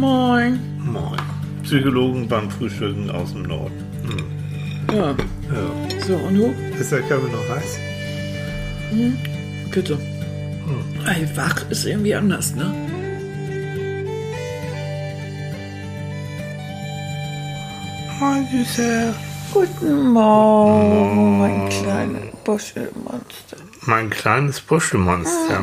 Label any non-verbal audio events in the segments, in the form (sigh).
Moin. Moin. Psychologen beim Frühstücken aus dem Norden. Hm. Ja, Ja. so, und du? Ist der Kaffee noch heiß? Bitte. Ey, wach ist irgendwie anders, ne? Moin, Süßer. Guten Morgen, mein kleines Buschelmonster. Mein kleines Buschelmonster.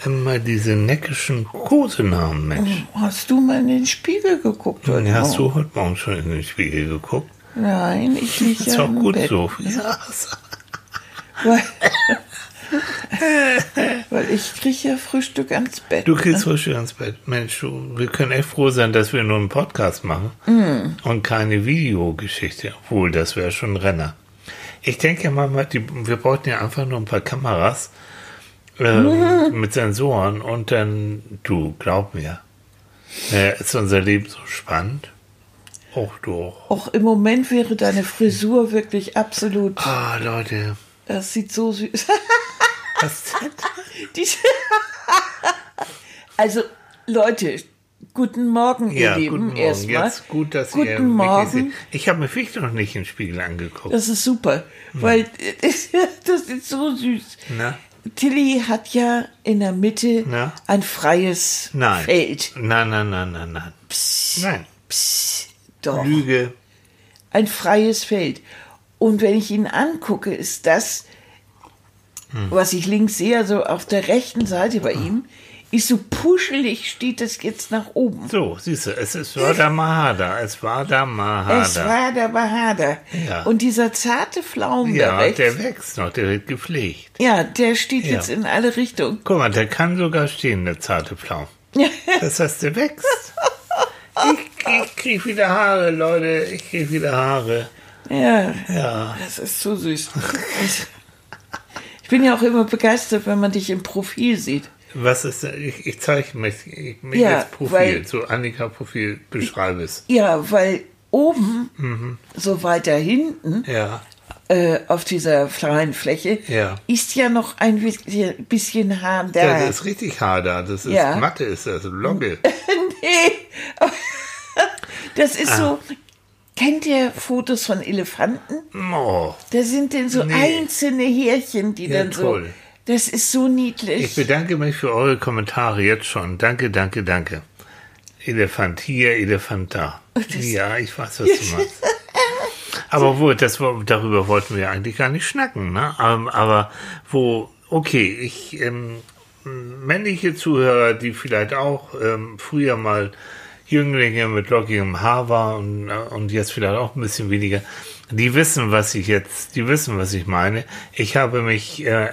Oh. Immer diese neckischen Kosenamen, Mensch. Hast du mal in den Spiegel geguckt heute Hast Morgen? du heute Morgen schon in den Spiegel geguckt? Nein, ich (laughs) liege Ist ja auch gut Bett. so. Ja, Weil, (laughs) weil ich kriege ja Frühstück ans Bett. Du kriegst Frühstück ins Bett. Mensch, du, wir können echt froh sein, dass wir nur einen Podcast machen und keine Videogeschichte. Obwohl, das wäre schon ein Renner. Ich denke mal, die, wir bräuchten ja einfach nur ein paar Kameras ähm, (laughs) mit Sensoren und dann, du, glaub mir, äh, ist unser Leben so spannend. Och, du auch. Auch im Moment wäre deine Frisur wirklich absolut. Ah, Leute. Das sieht so süß. (laughs) Was (laughs) also, Leute, guten Morgen, ihr Ja, Lieben. guten Morgen. Erstmal. Jetzt gut, dass guten ihr Morgen. seht. Ich habe mir wirklich noch nicht den Spiegel angeguckt. Das ist super, weil das ist so süß. Na? Tilly hat ja in der Mitte Na? ein freies Nein. Feld. Nein, nein, nein, nein, nein. Nein. Psst, doch. Lüge. Ein freies Feld. Und wenn ich ihn angucke, ist das, Hm. was ich links sehe, also auf der rechten Seite bei ihm, ist so puschelig, steht das jetzt nach oben. So, siehst du, es ist, war der Mahada. Es war der Mahada. Es war der Bahader. Ja. Und dieser zarte Pflaumen da ja, rechts, der wächst noch, der wird gepflegt. ja, der steht Ja. jetzt in alle Richtungen. Guck mal, der kann sogar stehen, der zarte Pflaum. (laughs) Das heißt, der wächst. Ich, ich krieg wieder Haare, Leute. Ich krieg wieder Haare. Ja, Ja. das ist so süß. Ich bin ja auch immer begeistert, wenn man dich im Profil sieht. Was ist, ich, ich zeige mich, ich, mich Ja, jetzt Profil, weil- so Annika-Profil, beschreibe es. Ja, weil oben, Mhm. so weiter hinten, Ja, äh, auf dieser freien Fläche, Ja. ist ja noch ein bisschen, bisschen Haar da. das ist richtig Haar da. Das ist Ja. Matte, ist das, Logge. (laughs) nee. Das ist Ah. so. Kennt ihr Fotos von Elefanten? Oh, Da sind denn so Nee. einzelne Härchen, die Ja, dann so. toll. Das ist so niedlich. Ich bedanke mich für eure Kommentare jetzt schon. Danke, danke, danke. Elefant hier, Elefant da. Ja, ich weiß, was du meinst. Aber wo, das, darüber wollten wir eigentlich gar nicht schnacken, ne? Aber, aber wo, okay, ich, ähm, männliche Zuhörer, die vielleicht auch ähm, früher mal Jünglinge mit lockigem Haar waren und, äh, und jetzt vielleicht auch ein bisschen weniger, die wissen, was ich jetzt, die wissen, was ich meine. Ich habe mich äh,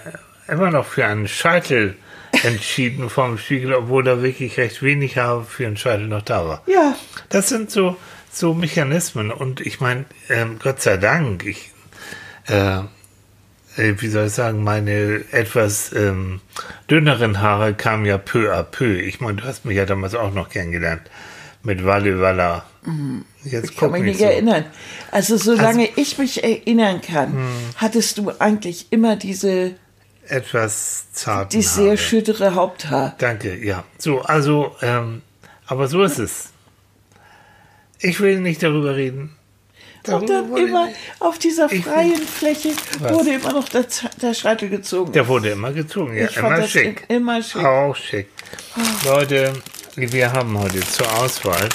immer noch für einen Scheitel entschieden vom Spiegel, obwohl da wirklich recht wenig Haar für einen Scheitel noch da war. ja, Das sind so, so Mechanismen. Und ich meine, ähm, Gott sei Dank, ich, äh, äh, wie soll ich sagen, meine etwas ähm, dünneren Haare kamen ja peu à peu. Ich meine, du hast mich ja damals auch noch kennengelernt mit Walle Walla. Jetzt ich kann mich nicht so. erinnern. Also solange ich mich erinnern kann, Hm. hattest du eigentlich immer diese, Etwas zart. die sehr schüttere Haupthaar. Danke, ja. So, also, ähm, aber so ist es. Ich will nicht darüber reden. Und Darüber dann wollte ich immer auf dieser freien Fläche Was? wurde immer noch der, der Scheitel gezogen. Der wurde immer gezogen, ja. Ich immer schick. immer schick. Auch schick. Leute, wir haben heute zur Auswahl,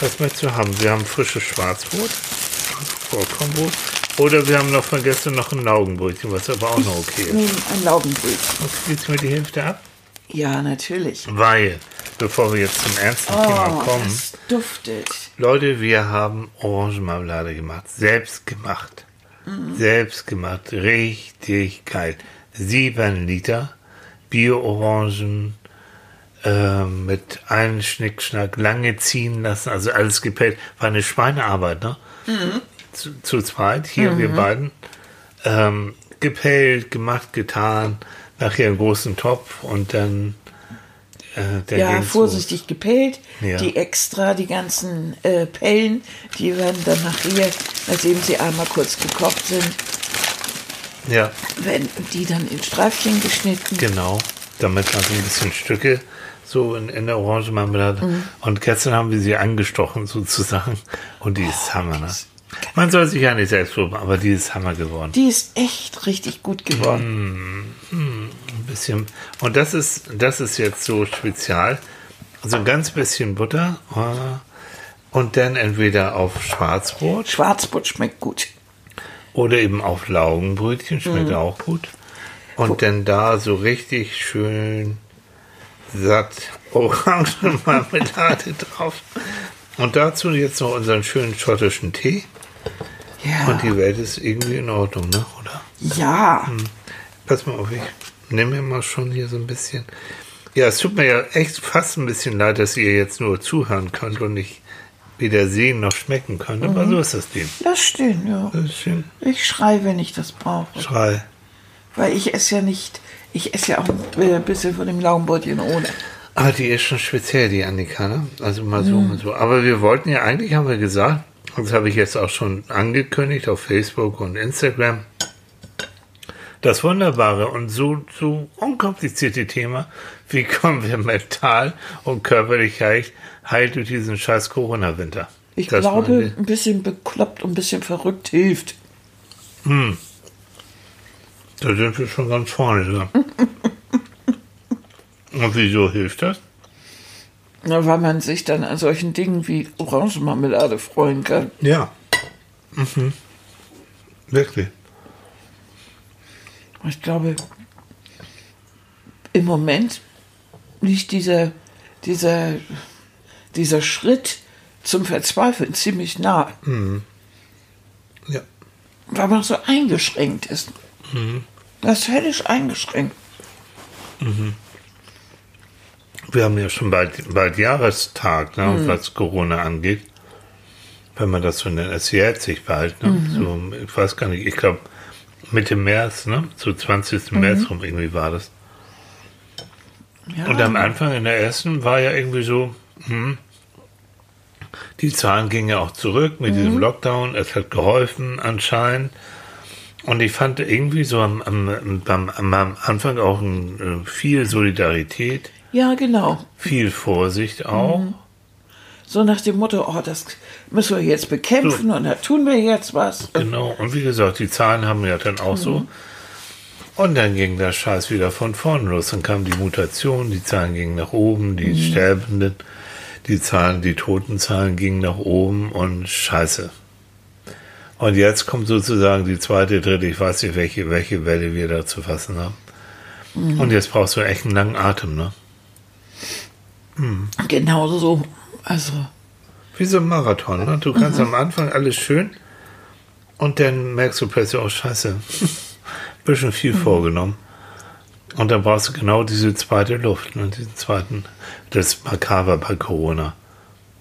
was möchtest du haben? Wir haben frisches Schwarzbrot, Vollkornbrot, oder wir haben noch vergessen noch ein Laugenbrötchen, was aber auch noch okay ist. Nun, ein Laugenbrötchen. Gibst du mir die Hälfte ab? Ja, natürlich. Weil, bevor wir jetzt zum ernsten Thema Oh, kommen, das duftet. Leute, wir haben Orangenmarmelade gemacht. Selbst gemacht. Selbst gemacht. Richtig geil. Sieben Liter Bio-Orangen äh, mit einem Schnickschnack lange ziehen lassen. Also alles gepellt. War eine Schweinearbeit, ne? Zu, zu zweit, hier wir beiden. Ähm, gepellt, gemacht, getan. Nachher einen großen Topf und dann äh, Ja, vorsichtig gepellt. Ja. Die extra, die ganzen äh, Pellen, die werden dann nachher, nachdem sie einmal kurz gekocht sind, los. Ja. werden die dann in Streifchen geschnitten. Genau, damit man so ein bisschen Stücke so in, in der Orangenmarmelade. Mhm. Und gestern haben wir sie angestochen sozusagen. Und die ist Hammer, ne? Man soll sich ja nicht selbst loben, aber die ist Hammer geworden. Die ist echt richtig gut geworden. Ein bisschen. Und das ist, das ist jetzt so spezial. So ein ganz bisschen Butter. äh, Und dann entweder auf Schwarzbrot Schwarzbrot schmeckt gut. oder eben auf Laugenbrötchen. Schmeckt auch gut. Und dann da so richtig schön satt Orangenmarmelade (laughs) drauf. Und dazu jetzt noch unseren schönen schottischen Tee. Ja. Und die Welt ist irgendwie in Ordnung, ne? Oder? ja. Pass mal auf, ich nehme mir mal schon hier so ein bisschen. Ja, es tut mir ja echt fast ein bisschen leid, dass ihr jetzt nur zuhören könnt und nicht weder sehen noch schmecken könnt. Aber so ist das Leben. Das stimmt, ja. Das schön. Ich schreie, wenn ich das brauche. Schrei. Weil ich esse ja nicht, ich esse ja auch ein bisschen von dem Laugenbrötchen ohne. Aber die ist schon speziell, die Annika, ne? Also mal so, mal so. Aber wir wollten ja, eigentlich haben wir gesagt, und das habe ich jetzt auch schon angekündigt auf Facebook und Instagram, das wunderbare und so, so unkomplizierte Thema, wie kommen wir mental und körperlich heil, durch diesen scheiß Corona-Winter? Ich Das glaube, ein bisschen bekloppt und ein bisschen verrückt hilft. Da sind wir schon ganz vorne dran. (laughs) und wieso hilft das? Na, weil man sich dann an solchen Dingen wie Orangenmarmelade freuen kann. Ja. Mhm. Wirklich. Ich glaube, im Moment liegt dieser, dieser, dieser Schritt zum Verzweifeln ziemlich nah, Ja. weil man so eingeschränkt ist. Das ist höllisch eingeschränkt. Wir haben ja schon bald, bald Jahrestag, ne, was Corona angeht. Wenn man das so nennt, es jährt sich bald. Ne? So, ich weiß gar nicht, ich glaube Mitte März, ne? so 20. März rum irgendwie war das. Ja, Und am Anfang in der ersten war ja irgendwie so, hm, die Zahlen gingen ja auch zurück mit diesem Lockdown. Es hat geholfen anscheinend. Und ich fand irgendwie so am, am, am, am Anfang auch ein, äh, viel Solidarität, ja, genau. viel Vorsicht auch. So nach dem Motto, oh, das müssen wir jetzt bekämpfen und da tun wir jetzt was. Genau. Und wie gesagt, die Zahlen haben ja dann auch so. Und dann ging der Scheiß wieder von vorne los. Dann kam die Mutation, die Zahlen gingen nach oben, die Sterbenden, die Zahlen, die Totenzahlen gingen nach oben und Scheiße. Und jetzt kommt sozusagen die zweite, dritte, ich weiß nicht, welche, welche Welle wir da zu fassen haben. Und jetzt brauchst du echt einen langen Atem, ne? Genau so. Also, Wie so ein Marathon, ne? Du kannst am Anfang alles schön und dann merkst du plötzlich, oh Scheiße, bisschen viel vorgenommen. Und dann brauchst du genau diese zweite Luft, ne? diesen zweiten, das ist makaber bei Corona,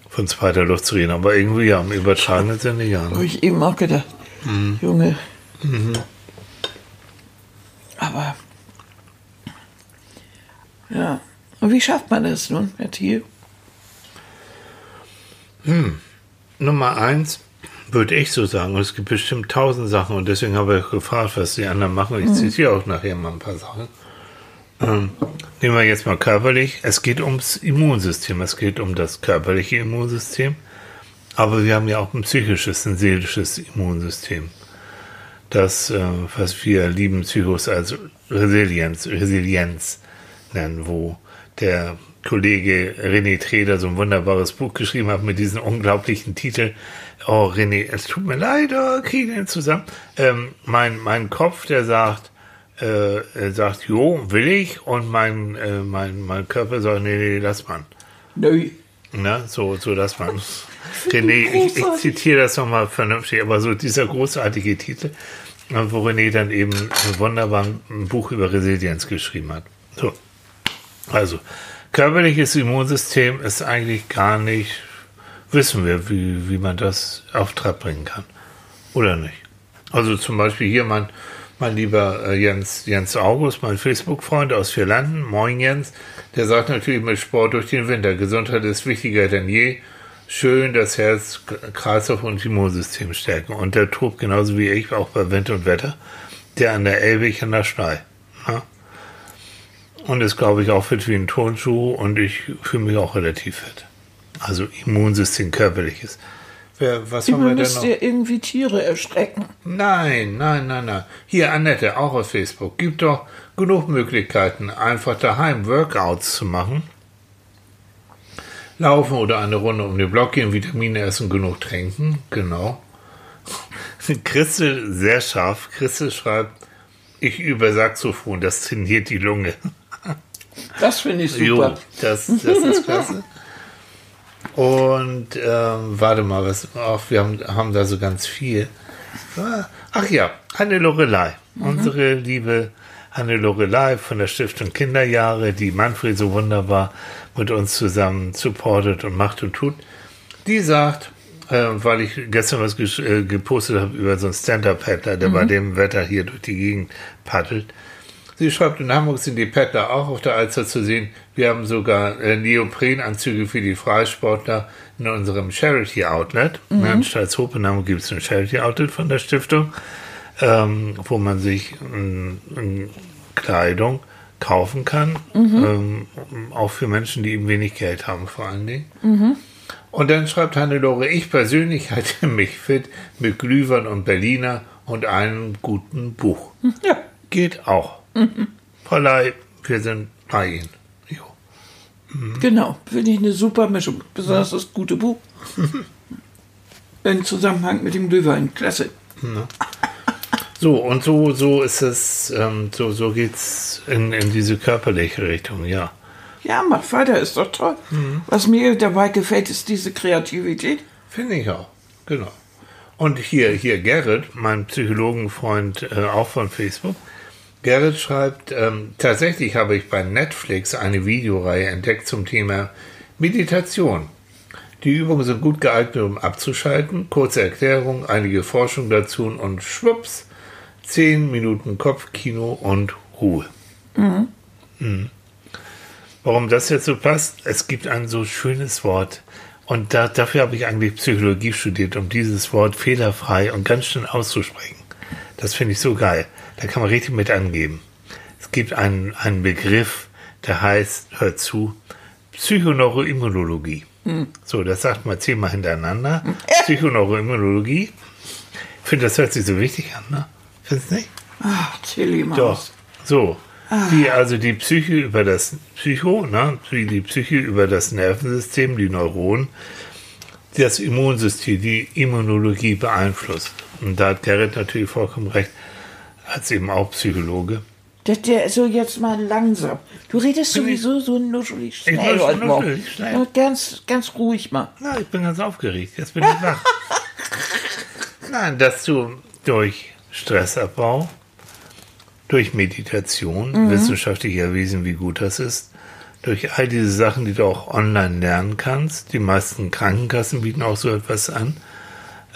von zweiter Luft zu reden. Aber irgendwie ja, im übertragenen Sinne ja. habe Ne? ich eben auch gedacht, Junge. Aber, ja. Und wie schafft man das nun, Herr Thiel? Nummer eins würde ich so sagen, und es gibt bestimmt tausend Sachen und deswegen habe ich gefragt, was die anderen machen. Ich zitiere auch nachher mal ein paar Sachen. Ähm, nehmen wir jetzt mal körperlich. Es geht ums Immunsystem, es geht um das körperliche Immunsystem, aber wir haben ja auch ein psychisches, ein seelisches Immunsystem. Das, äh, was wir lieben Psychos als Resilienz, Resilienz nennen, wo der Kollege René Treder so ein wunderbares Buch geschrieben hat mit diesem unglaublichen Titel. Oh, René, es tut mir leid, oh, kriegen wir zusammen. Ähm, mein, mein Kopf, der sagt, äh, er sagt, jo, will ich, und mein, äh, mein, mein Körper sagt, nee, nee, lass man. Nö. Ne? So, so dass man. René, ich, ich zitiere das nochmal vernünftig, aber so dieser großartige Titel, äh, wo René dann eben ein wunderbares Buch über Resilienz geschrieben hat. So. Also, körperliches Immunsystem ist eigentlich gar nicht, wissen wir, wie, wie man das auf Trab bringen kann. Oder nicht? Also zum Beispiel hier mein, mein lieber äh, Jens, Jens August, mein Facebook-Freund aus Vierlanden, moin Jens, der sagt natürlich mit Sport durch den Winter. Gesundheit ist wichtiger denn je. Schön das Herz, Kreislauf und Immunsystem stärken. Und der tobt genauso wie ich, auch bei Wind und Wetter, der an der Elbe, ich an der Schnei. Und ist, glaube ich, auch fit wie ein Turnschuh und ich fühle mich auch relativ fit. Also Immunsystem körperliches. Wer, was haben wir denn noch? ihr irgendwie Tiere erschrecken. Nein, nein, nein, nein. Hier, Annette, auch auf Facebook. Gibt doch genug Möglichkeiten, einfach daheim Workouts zu machen. Laufen oder eine Runde um den Block gehen, Vitamine essen, genug trinken. Genau. (laughs) Christel, sehr scharf. Christel schreibt, ich übe Saxophon, das trainiert die Lunge. Das finde ich Jo, super. das, das ist klasse. Und ähm, warte mal, was, ach, wir haben, haben da so ganz viel. Ach ja, Hanne Lorelei, unsere liebe Hanne Lorelei von der Stiftung Kinderjahre, die Manfred so wunderbar mit uns zusammen supportet und macht und tut. Die sagt, äh, weil ich gestern was äh, gepostet habe über so einen Stand-Up-Paddler, der bei dem Wetter hier durch die Gegend paddelt. Sie schreibt, in Hamburg sind die Paddler auch auf der Alster zu sehen. Wir haben sogar äh, Neoprenanzüge für die Freisportler in unserem Charity Outlet. Mhm. In Stalzhoop in Hamburg gibt es ein Charity Outlet von der Stiftung, ähm, wo man sich ähm, ähm, Kleidung kaufen kann. Ähm, auch für Menschen, die eben wenig Geld haben, vor allen Dingen. Und dann schreibt Hannelore, ich persönlich halte (laughs) mich fit mit Glühwein und Berliner und einem guten Buch. Ja. Geht auch. (laughs) Paulei, wir sind Ihnen. Jo. Genau, finde ich eine super Mischung. Besonders das gute Buch. (laughs) Im Zusammenhang mit dem Glühwein. Klasse. So, und so, so ist es, ähm, so, so geht's in, in diese körperliche Richtung, ja. Ja, mach weiter, ist doch toll. Was mir dabei gefällt, ist diese Kreativität. Finde ich auch. Genau. Und hier, hier Gerrit, mein Psychologenfreund, äh, auch von Facebook. Gerrit schreibt, ähm, tatsächlich habe ich bei Netflix eine Videoreihe entdeckt zum Thema Meditation. Die Übungen sind gut geeignet, um abzuschalten. Kurze Erklärung, einige Forschung dazu und schwupps, 10 Minuten Kopfkino und Ruhe. Mhm. Warum das jetzt so passt? Es gibt ein so schönes Wort. Und da, dafür habe ich eigentlich Psychologie studiert, um dieses Wort fehlerfrei und ganz schnell auszusprechen. Das finde ich so geil. Da kann man richtig mit angeben. Es gibt einen, einen Begriff, der heißt, hört zu, Psychoneuroimmunologie. So, das sagt man zehnmal hintereinander. (laughs) Psychoneuroimmunologie. Ich finde, das hört sich so wichtig an, ne? Findest du nicht? Ach, Tilly Maus. Doch. So. Wie also die Psyche über das Psycho, ne? wie die Psyche über das Nervensystem, die Neuronen, das Immunsystem, die Immunologie beeinflusst. Und da hat Gerrit natürlich vollkommen recht, als eben auch Psychologe. Der, der so jetzt mal langsam. Du redest sowieso so nuschelig schnell nuschel- heute Morgen. schnell. Ganz, ganz ruhig mal. Na, ich bin ganz aufgeregt. Jetzt bin ich wach. (laughs) Nein, dass du durch Stressabbau, durch Meditation, wissenschaftlich erwiesen, wie gut das ist, durch all diese Sachen, die du auch online lernen kannst, die meisten Krankenkassen bieten auch so etwas an,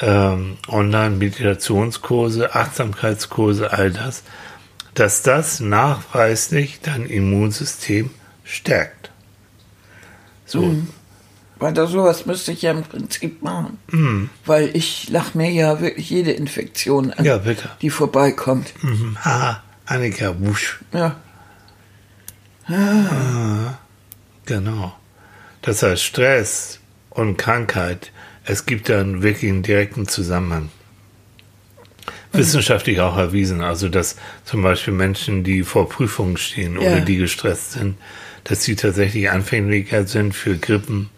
ähm, Online-Meditationskurse, Achtsamkeitskurse, all das, dass das nachweislich dein Immunsystem stärkt. So, Weil da sowas müsste ich ja im Prinzip machen. Mhm. Weil ich lach mir ja wirklich jede Infektion an, ja, die vorbeikommt. Mhm. Ha, Annika Busch. Ja. Genau. Das heißt, Stress und Krankheit, es gibt da einen wirklich einen direkten Zusammenhang. Wissenschaftlich auch erwiesen, also dass zum Beispiel Menschen, die vor Prüfungen stehen oder Ja. die gestresst sind, dass sie tatsächlich anfänglicher sind für Grippen,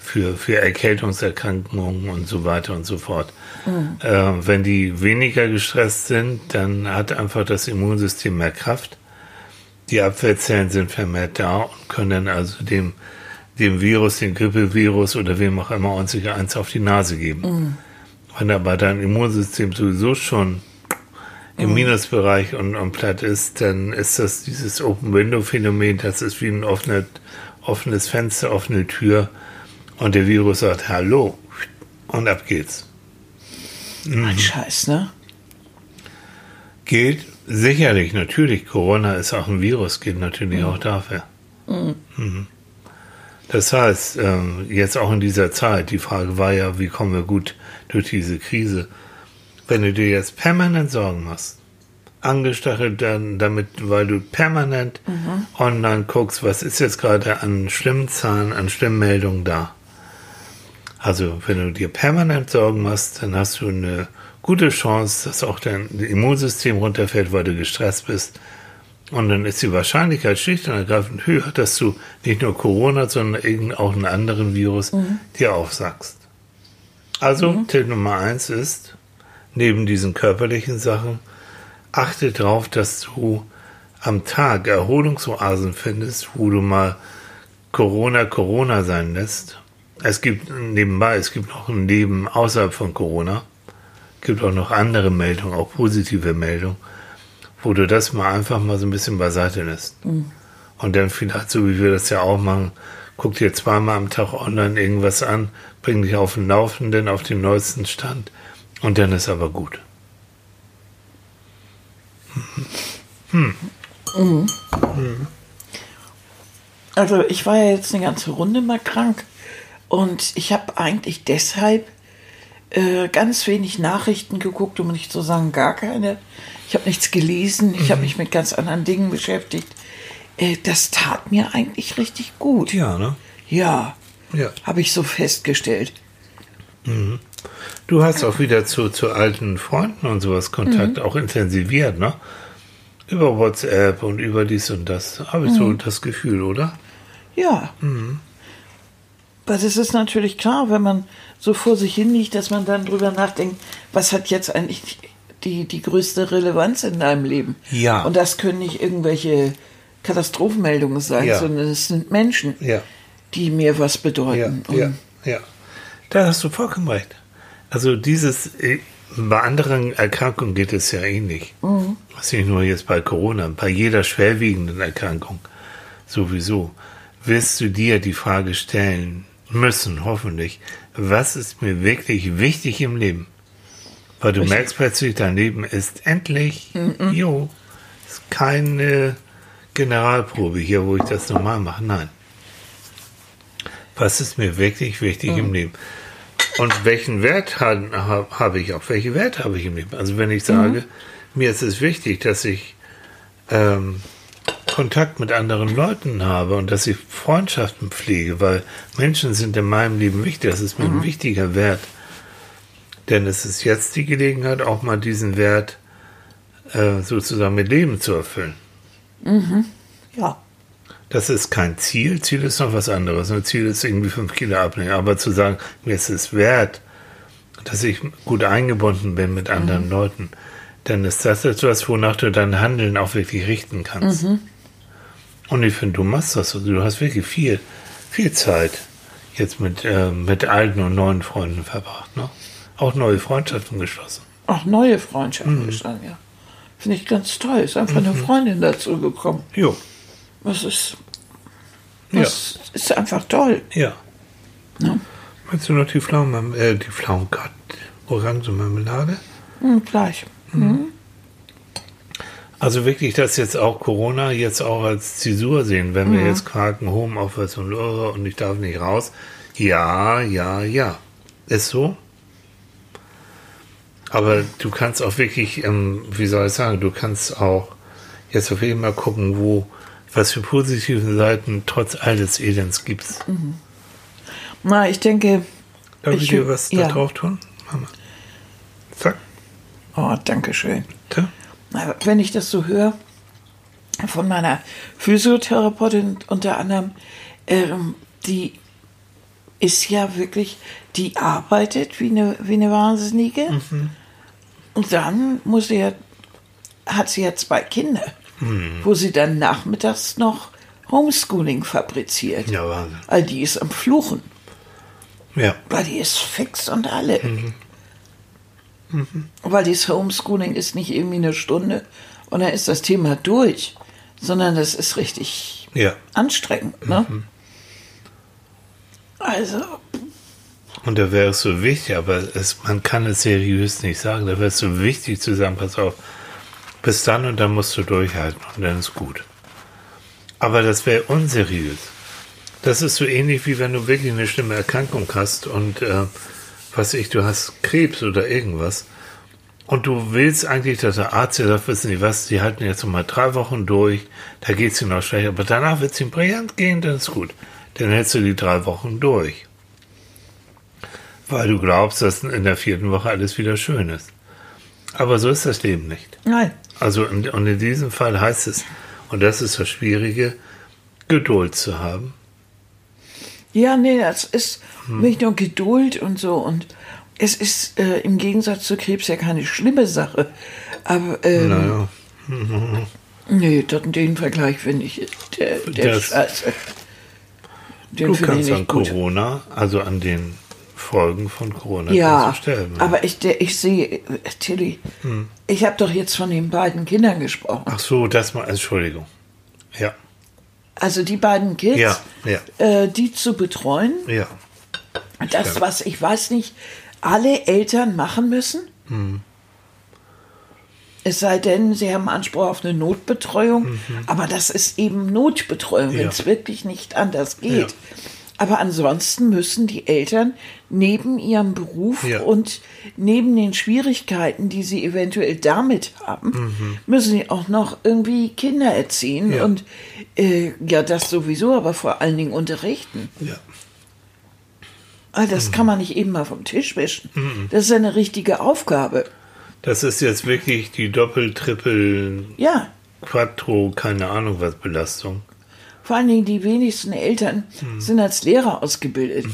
für, für Erkältungserkrankungen und so weiter und so fort. Äh, wenn die weniger gestresst sind, dann hat einfach das Immunsystem mehr Kraft. Die Abwehrzellen sind vermehrt da und können dann also dem, dem Virus, dem Grippevirus oder wem auch immer uns sicher eins auf die Nase geben. Wenn aber dein Immunsystem sowieso schon im Minusbereich und, und platt ist, dann ist das dieses Open-Window-Phänomen, das ist wie ein offenes, offenes Fenster, offene Tür und der Virus sagt Hallo und ab geht's. Ein Scheiß, ne? Gilt sicherlich, natürlich, Corona ist auch ein Virus, gilt natürlich auch dafür. Mhm. Das heißt, ähm, jetzt auch in dieser Zeit, die Frage war ja, wie kommen wir gut durch diese Krise? Wenn du dir jetzt permanent Sorgen machst, angestachelt, dann damit, weil du permanent online guckst, was ist jetzt gerade an Stimmzahlen, an Stimmmeldungen da. Also wenn du dir permanent Sorgen machst, dann hast du eine gute Chance, dass auch dein Immunsystem runterfällt, weil du gestresst bist. Und dann ist die Wahrscheinlichkeit schlicht und ergreifend höher, dass du nicht nur Corona, sondern irgend auch einen anderen Virus dir aufsagst. Also Tipp Nummer eins ist, neben diesen körperlichen Sachen, achte darauf, dass du am Tag Erholungsoasen findest, wo du mal Corona Corona sein lässt. Es gibt nebenbei, es gibt noch ein Leben außerhalb von Corona. Es gibt auch noch andere Meldungen, auch positive Meldungen, wo du das mal einfach mal so ein bisschen beiseite lässt. Und dann vielleicht, so wie wir das ja auch machen, guck dir zweimal am Tag online irgendwas an, bring dich auf den Laufenden, auf den neuesten Stand und dann ist aber gut. Also ich war ja jetzt eine ganze Runde mal krank und ich habe eigentlich deshalb äh, ganz wenig Nachrichten geguckt, um nicht zu sagen gar keine. Ich habe nichts gelesen, ich habe mich mit ganz anderen Dingen beschäftigt. Äh, das tat mir eigentlich richtig gut. Ja, ne? Ja, Ja. habe ich so festgestellt. Du hast auch wieder zu, zu alten Freunden und sowas Kontakt auch intensiviert, ne? Über WhatsApp und über dies und das. Habe ich so das Gefühl, oder? Ja. Aber das ist natürlich klar, wenn man so vor sich hin liegt, dass man dann drüber nachdenkt, was hat jetzt eigentlich die, die größte Relevanz in deinem Leben? Ja. Und das können nicht irgendwelche Katastrophenmeldungen sein, Ja. sondern es sind Menschen, Ja. die mir was Ja, bedeuten. ja, Und ja. Da hast du vollkommen recht. Also dieses, äh, bei anderen Erkrankungen geht es ja ähnlich. Was nicht nur jetzt bei Corona, bei jeder schwerwiegenden Erkrankung sowieso, wirst du dir die Frage stellen müssen, hoffentlich, was ist mir wirklich wichtig im Leben? Weil du Richtig. merkst plötzlich, dein Leben ist endlich, jo, ist keine Generalprobe hier, wo ich das normal mache. Nein. Was ist mir wirklich wichtig im Leben? Und welchen Wert habe hab, ich auch? Welche Werte habe ich im Leben? Also wenn ich sage, mir ist es wichtig, dass ich ähm, Kontakt mit anderen Leuten habe und dass ich Freundschaften pflege, weil Menschen sind in meinem Leben wichtig. Das ist mir ein wichtiger Wert. Denn es ist jetzt die Gelegenheit, auch mal diesen Wert äh, sozusagen mit Leben zu erfüllen. ja, Das ist kein Ziel. Ziel ist noch was anderes. Ein Ziel ist irgendwie fünf Kilo abnehmen. Aber zu sagen, mir ist es wert, dass ich gut eingebunden bin mit anderen Leuten, dann ist das etwas, wonach du dein Handeln auch wirklich richten kannst. Und ich finde, du machst das. so. Du hast wirklich viel, viel Zeit jetzt mit, äh, mit alten und neuen Freunden verbracht. Ne? Auch neue Freundschaften geschlossen. auch neue Freundschaften Mhm. gestanden, ja. Finde ich ganz toll. Ist einfach eine Freundin dazu gekommen. Jo, Das ist, ja, das ist einfach toll. ja. Ne? Meinst du noch die Pflaumen, äh, die Pflaumen, Gott, Orangenmarmelade? Hm, gleich. Also wirklich, dass jetzt auch Corona jetzt auch als Zäsur sehen, wenn wir jetzt quaken, Homeoffice und, und ich darf nicht raus. Ja, ja, ja. Ist so. Aber du kannst auch wirklich, ähm, wie soll ich sagen, du kannst auch jetzt auf jeden Fall gucken, wo, was für positive Seiten trotz all des Elends gibt's. Na, ich denke, Darf ich, Ich- dir was ja. da drauf tun? Mama. Zack. oh, danke schön. Na, Wenn ich das so höre, von meiner Physiotherapeutin unter anderem, ähm, die ist ja wirklich, die arbeitet wie eine, wie eine Wahnsinnige. Und dann muss sie ja, hat sie ja zwei Kinder, wo sie dann nachmittags noch Homeschooling fabriziert. Ja, Wahnsinn. All die ist am Fluchen, Ja. weil die ist fix und alle. Weil dieses Homeschooling ist nicht irgendwie eine Stunde und dann ist das Thema durch, sondern das ist richtig Ja. anstrengend. Ne? Also, Und da wäre es so wichtig, aber es, man kann es seriös nicht sagen, da wäre es so wichtig zu sagen, pass auf, bis dann und dann musst du durchhalten und dann ist gut. Aber das wäre unseriös. Das ist so ähnlich wie wenn du wirklich eine schlimme Erkrankung hast und äh, was ich, du hast Krebs oder irgendwas Und du willst eigentlich, dass der Arzt dir sagt, wissen Sie was, Sie halten jetzt noch mal drei Wochen durch, da geht es Ihnen noch schlecht, aber danach wird es Ihnen brillant gehen, dann ist gut. Dann hältst du die drei Wochen durch. Weil du glaubst, dass in der vierten Woche alles wieder schön ist. Aber so ist das Leben nicht. Nein. Also, in, und in diesem Fall heißt es, und das ist das Schwierige, Geduld zu haben. Ja, nee, das ist nicht nur Geduld und so. Und es ist äh, im Gegensatz zu Krebs ja keine schlimme Sache. Aber ähm, Naja. (laughs) nee, das, den Vergleich finde ich, der, der Das- Scheiße. Den Du finde ich kannst an gut. Corona, also an den Folgen von Corona, Ja, sterben. aber ich, ich sehe, äh, Tilly, Hm. ich habe doch jetzt von den beiden Kindern gesprochen. Ach so, das mal, Entschuldigung. Ja, Also die beiden Kids, Ja, ja. Äh, die zu betreuen, ja. das, Stimmt. was ich weiß nicht, alle Eltern machen müssen. Hm. Es sei denn, sie haben Anspruch auf eine Notbetreuung, aber das ist eben Notbetreuung, Mhm. Ja. wenn es wirklich nicht anders geht. Ja. Aber ansonsten müssen die Eltern neben ihrem Beruf Ja. und neben den Schwierigkeiten, die sie eventuell damit haben, müssen sie auch noch irgendwie Kinder erziehen Mhm. Ja. und äh, ja, das sowieso, aber vor allen Dingen unterrichten. ja. Ah, Das kann man nicht eben mal vom Tisch wischen. Das ist eine richtige Aufgabe. Das ist jetzt wirklich die Doppel-, Triple-, Ja, Quattro, keine Ahnung was Belastung. Vor allen Dingen die wenigsten Eltern sind als Lehrer ausgebildet.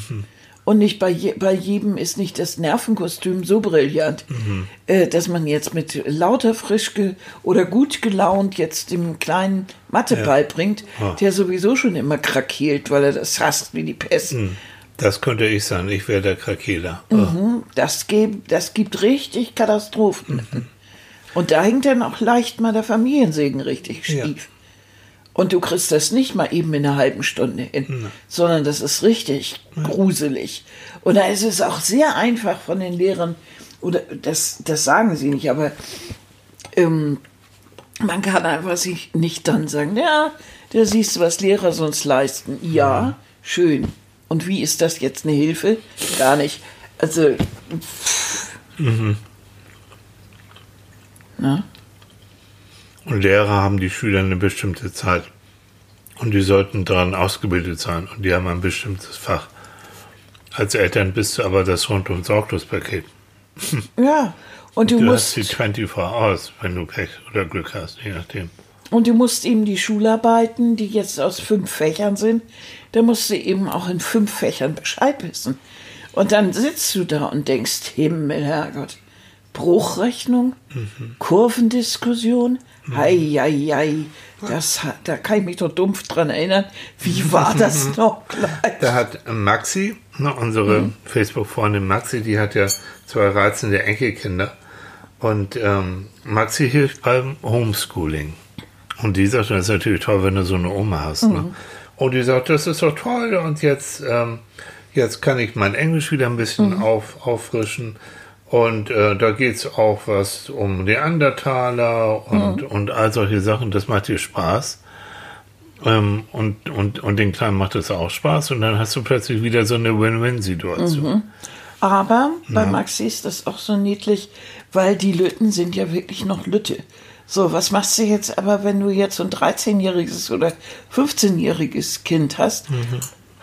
Und nicht bei, je, bei jedem ist nicht das Nervenkostüm so brillant, äh, dass man jetzt mit lauter frisch oder gut gelaunt jetzt dem kleinen Mathe Ja. beibringt, Ja. der sowieso schon immer krakeelt, weil er das hasst wie die Pest. Das könnte ich sein, ich wäre der Krakeler. Mhm, Das, gibt, das gibt richtig Katastrophen. Mhm. Und da hängt dann auch leicht mal der Familiensegen richtig Ja. Und du kriegst das nicht mal eben in einer halben Stunde hin, sondern das ist richtig gruselig. Und da ist es auch sehr einfach von den Lehrern, oder das, das sagen sie nicht, aber ähm, man kann einfach sich nicht dann sagen, ja, da siehst du, was Lehrer sonst leisten. Ja, schön. Und wie ist das jetzt eine Hilfe? Gar nicht. Also, na? Und Lehrer haben die Schüler eine bestimmte Zeit. Und die sollten daran ausgebildet sein. Und die haben ein bestimmtes Fach. Als Eltern bist du aber das rundum sorglos Paket. (laughs) Ja, und du, Du musst hast die 24 Hours, wenn du Pech oder Glück hast, je nachdem. und du musst eben die Schularbeiten, die jetzt aus fünf Fächern sind, da musst du eben auch in fünf Fächern Bescheid wissen. Und dann sitzt du da und denkst, Himmel, Herrgott, Bruchrechnung, Kurvendiskussion, hei, hei, hei, das, hat- da kann ich mich doch dumpf dran erinnern. Wie war das noch gleich? Da hat Maxi, ne, unsere Facebook-Freundin Maxi, die hat ja zwei reizende Enkelkinder. Und ähm, Maxi hilft beim Homeschooling. Und die sagt, das ist natürlich toll, wenn du so eine Oma hast. Ne? Und die sagt, das ist doch toll. Und jetzt, ähm, jetzt kann ich mein Englisch wieder ein bisschen auf, auffrischen. Und äh, da geht's auch was um Neandertaler und, und all solche Sachen. Das macht dir Spaß. Ähm, und, und, und den Kleinen macht es auch Spaß. Und dann hast du plötzlich wieder so eine Win-Win-Situation. Aber bei Maxi ist das auch so niedlich, weil die Lütten sind ja wirklich noch Lütte. So, was machst du jetzt aber, wenn du jetzt so ein 13-jähriges oder 15-jähriges Kind hast?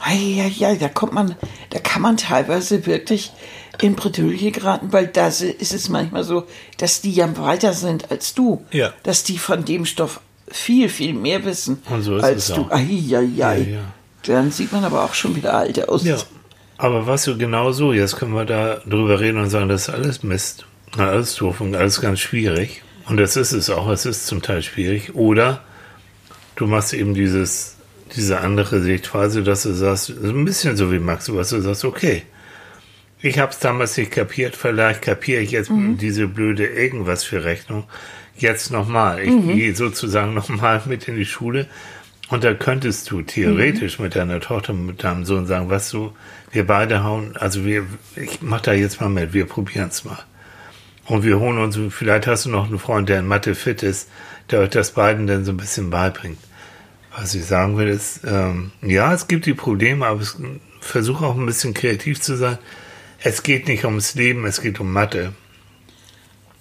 Ja, ja, da kommt man, da kann man teilweise wirklich in Bredouille geraten, weil da ist es manchmal so, dass die ja weiter sind als du. Ja. Dass die von dem Stoff viel, viel mehr wissen Und so ist als es du. auch. Ai, ai, ai. Ja, ja. Dann sieht man aber auch schon wieder alt aus. Ja. Aber weißt du, genau so, jetzt können wir da drüber reden und sagen, das ist alles Mist. Na, Alles doof und alles ganz schwierig. Und das ist es auch, es ist zum Teil schwierig. Oder du machst eben dieses, diese andere Sichtweise, dass du sagst, ein bisschen so wie Max, was du sagst, okay, ich habe es damals nicht kapiert, vielleicht kapiere ich jetzt diese blöde irgendwas für Rechnung jetzt nochmal. Ich gehe sozusagen (laughs) nochmal mit in die Schule und da könntest du theoretisch mit deiner Tochter, mit deinem Sohn sagen, was du, wir beide hauen, also wir, ich mach da jetzt mal mit, wir probieren es mal. Und wir holen uns, vielleicht hast du noch einen Freund, der in Mathe fit ist, der euch das beiden dann so ein bisschen beibringt. Was ich sagen will, ist, ähm, ja, es gibt die Probleme, aber es, versuche auch ein bisschen kreativ zu sein. Es geht nicht ums Leben, es geht um Mathe.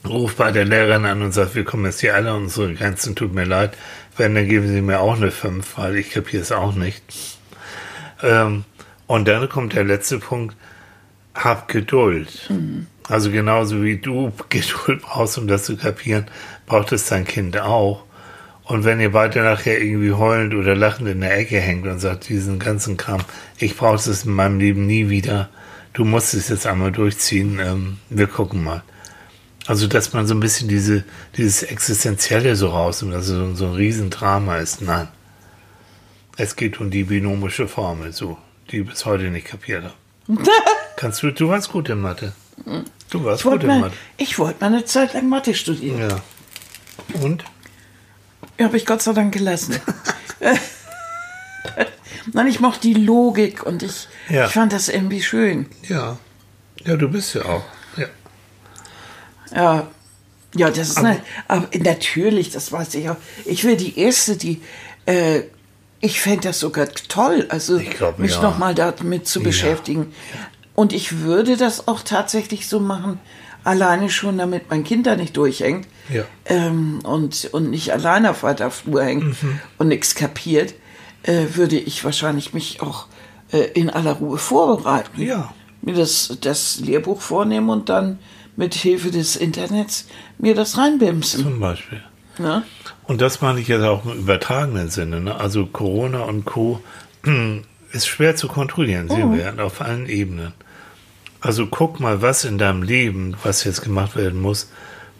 ruft bei der Lehrerin an und sagt, wir kommen jetzt hier alle an unsere Grenzen, tut mir leid. Wenn, dann geben Sie mir auch eine 5, weil ich kapiere es auch nicht. Ähm, und dann kommt der letzte Punkt, hab Geduld. Mhm. Also genauso wie du (laughs) Geduld brauchst, um das zu kapieren, braucht es dein Kind auch. Und wenn ihr beide nachher irgendwie heulend oder lachend in der Ecke hängt und sagt, diesen ganzen Kram, ich brauche es in meinem Leben nie wieder, du musst es jetzt einmal durchziehen, ähm, wir gucken mal. Also, dass man so ein bisschen diese, dieses Existenzielle so rausnimmt, dass es so, so ein Riesendrama ist. Nein. Es geht um die binomische Formel, so, die ich bis heute nicht kapiert habe. (laughs) Kannst du, du warst gut in Mathe. Du warst gut in mal, Mathe. Ich wollte mal eine Zeit lang Mathe studieren. Ja. Und? Habe ich Gott sei Dank gelassen. (laughs) Nein, ich mochte die Logik und ich, Ja. ich fand das irgendwie schön. Ja. Ja, du bist ja auch. Ja. Ja, ja das ist eine, aber natürlich, das weiß ich auch. Ich will die erste, die, äh, ich fände das sogar toll, also glaub, mich ja. nochmal damit zu beschäftigen. Und ich würde das auch tatsächlich so machen, alleine schon, damit mein Kind da nicht durchhängt Ja. ähm, und, und nicht alleine auf weiter Flur hängt Mhm. und nichts kapiert, äh, würde ich wahrscheinlich mich auch äh, in aller Ruhe vorbereiten. Ja. Mir das, das Lehrbuch vornehmen und dann mit Hilfe des Internets mir das reinbimsen. Zum Beispiel. Ne? Und das meine ich jetzt auch im übertragenen Sinne. Ne? Also Corona und Co. (clears throat) ist schwer zu kontrollieren, sehen wir ja, auf allen Ebenen. Also guck mal, was in deinem Leben, was jetzt gemacht werden muss,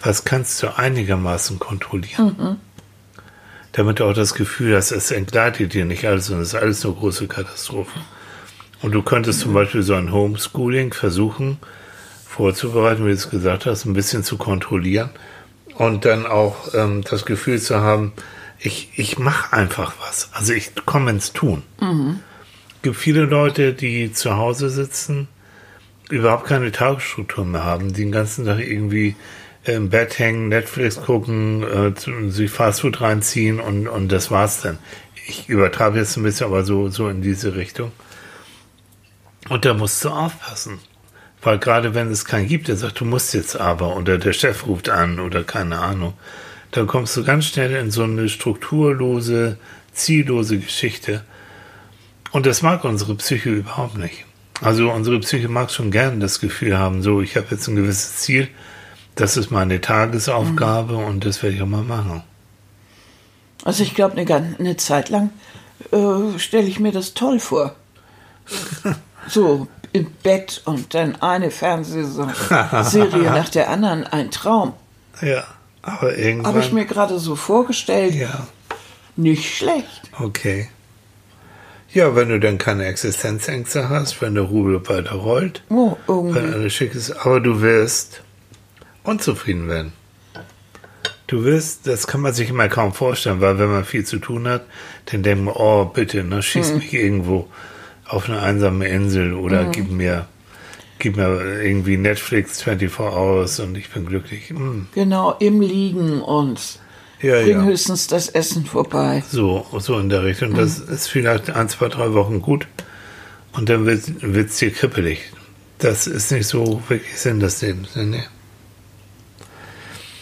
was kannst du einigermaßen kontrollieren. Damit du auch das Gefühl hast, es entgleitet dir nicht alles und es ist alles nur große Katastrophe. Und du könntest zum Beispiel so ein Homeschooling versuchen, vorzubereiten, wie du es gesagt hast, ein bisschen zu kontrollieren und dann auch ähm, das Gefühl zu haben, ich, ich mache einfach was. Also ich komme ins Tun. Es gibt viele Leute, die zu Hause sitzen, überhaupt keine Tagesstruktur mehr haben, die den ganzen Tag irgendwie im Bett hängen, Netflix gucken, äh, sich Fastfood reinziehen und, und das war's dann. Ich übertreibe jetzt ein bisschen, aber so, so in diese Richtung. Und da musst du aufpassen. Weil gerade wenn es keinen gibt, der sagt, du musst jetzt aber, oder der Chef ruft an oder keine Ahnung, dann kommst du ganz schnell in so eine strukturlose, ziellose Geschichte. Und das mag unsere Psyche überhaupt nicht. Also unsere Psyche mag schon gern das Gefühl haben, so, ich habe jetzt ein gewisses Ziel, das ist meine Tagesaufgabe und das werde ich auch mal machen. Also ich glaube, eine, eine Zeit lang äh, stelle ich mir das toll vor. (laughs) so im Bett und dann eine Fernsehserie (laughs) nach der anderen, ein Traum. Ja, aber irgendwann. Habe ich mir gerade so vorgestellt. ja, Nicht schlecht. okay. Ja, wenn du dann keine Existenzängste hast, wenn der Rubel weiter rollt, Oh, wenn alles schick ist, aber du wirst unzufrieden werden. Du wirst, das kann man sich immer kaum vorstellen, weil wenn man viel zu tun hat, dann denkt man, oh bitte, ne, schieß mich irgendwo auf eine einsame Insel oder gib mir, gib mir irgendwie Netflix 24 Hours und ich bin glücklich. Hm. Genau, im Liegen und Ja, bring ja. höchstens das Essen vorbei. So, so in der Richtung. Das ist vielleicht ein, zwei, drei Wochen gut und dann wird es dir kribbelig. Das ist nicht so wirklich Sinn des Lebens. ne, Nee.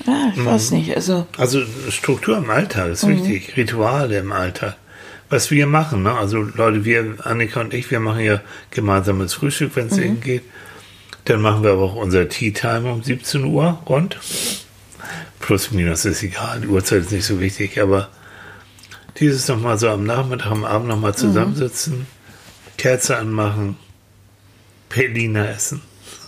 Ja, ich weiß nicht. Also, Also Struktur im Alltag ist wichtig, Rituale im Alltag. Was wir machen, ne? also Leute, wir, Annika und ich, wir machen ja gemeinsames Frühstück, wenn es eben geht. Dann machen wir aber auch unser Tea Time um 17 Uhr rund. Plus, minus ist egal, die Uhrzeit ist nicht so wichtig, aber dieses nochmal so am Nachmittag, am Abend nochmal zusammensitzen, Kerze anmachen, Pelina essen,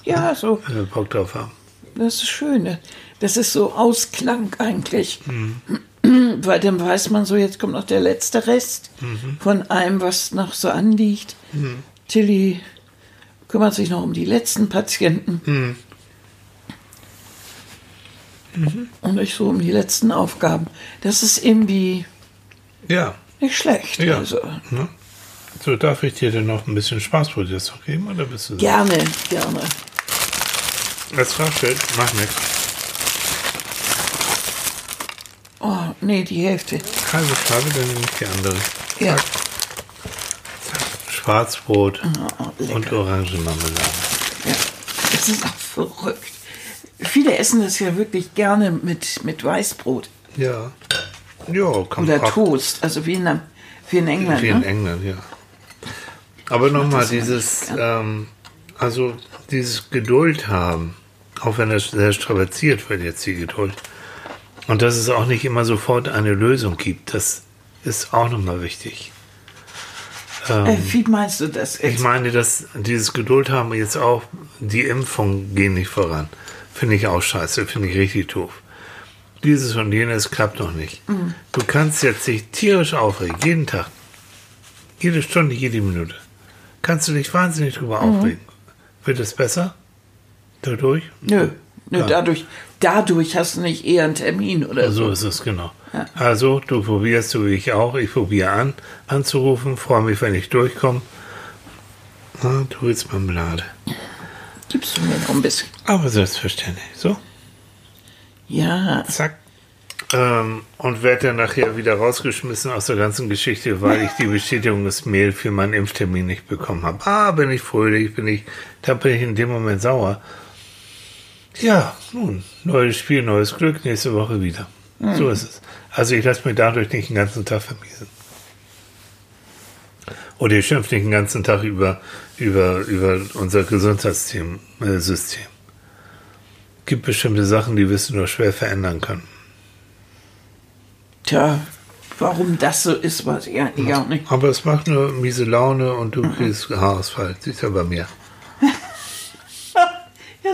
ja, so, wenn wir Bock drauf haben. das ist schön. Das ist so Ausklang eigentlich. Mhm. Weil dann weiß man so, jetzt kommt noch der letzte Rest Mhm. von allem, was noch so anliegt. Tilly kümmert sich noch um die letzten Patienten. Mhm. Und ich so um die letzten Aufgaben. Das ist irgendwie Ja, nicht schlecht. Ja. Also, Ne? So, darf ich dir denn noch ein bisschen Spaßprozess geben, oder bist du so? gerne, gerne. Das Fahrstuhl, mach nichts. Oh, nee, die Hälfte. Halbe Scheibe, dann nehme ich die andere. Ja. Zack. Zack. Schwarzbrot Oh, und Orangenmarmelade. Ja, es ist auch verrückt. viele essen das ja wirklich gerne mit, mit Weißbrot Ja. Ja, kommt oder auch- Toast, also wie in, wie in England. Wie in ne? England, ja. Aber nochmal das dieses, ähm, also dieses Geduld haben, auch wenn das sehr strapaziert wird jetzt die Geduld. Und dass es auch nicht immer sofort eine Lösung gibt, das ist auch nochmal wichtig. Äh, wie meinst du das? Ich meine, dass dieses Geduld haben jetzt auch, die Impfungen gehen nicht voran. Finde ich auch scheiße, finde ich richtig doof. Dieses und jenes klappt noch nicht. Du kannst jetzt dich tierisch aufregen, jeden Tag. Jede Stunde, jede Minute. Kannst du dich wahnsinnig drüber aufregen. Wird es besser? Dadurch? Nö, nö Ja. dadurch, dadurch hast du nicht eher einen Termin oder So so. ist es, genau. Also, du probierst, so wie ich auch. Ich probiere an, anzurufen. Freue mich, wenn ich durchkomme. Na, du willst Marmelade. Gibst du mir noch ein bisschen? Aber selbstverständlich. So, Ja, zack. Ähm, und werde dann nachher wieder rausgeschmissen aus der ganzen Geschichte, weil ich die Bestätigungsmail für meinen Impftermin nicht bekommen habe. Ah, bin ich fröhlich, bin ich, da bin ich in dem Moment sauer. Ja, nun, neues Spiel, neues Glück, nächste Woche wieder. So ist es. Also ich lasse mir dadurch nicht den ganzen Tag vermiesen. Oder ihr schimpft nicht den ganzen Tag über, über, über unser Gesundheitssystem. Äh, System. gibt bestimmte Sachen, die wirst du nur schwer verändern können. tja, warum das so ist, weiß ich eigentlich auch nicht. Aber es macht nur miese Laune und du kriegst Haarausfall. Siehst ja bei mir.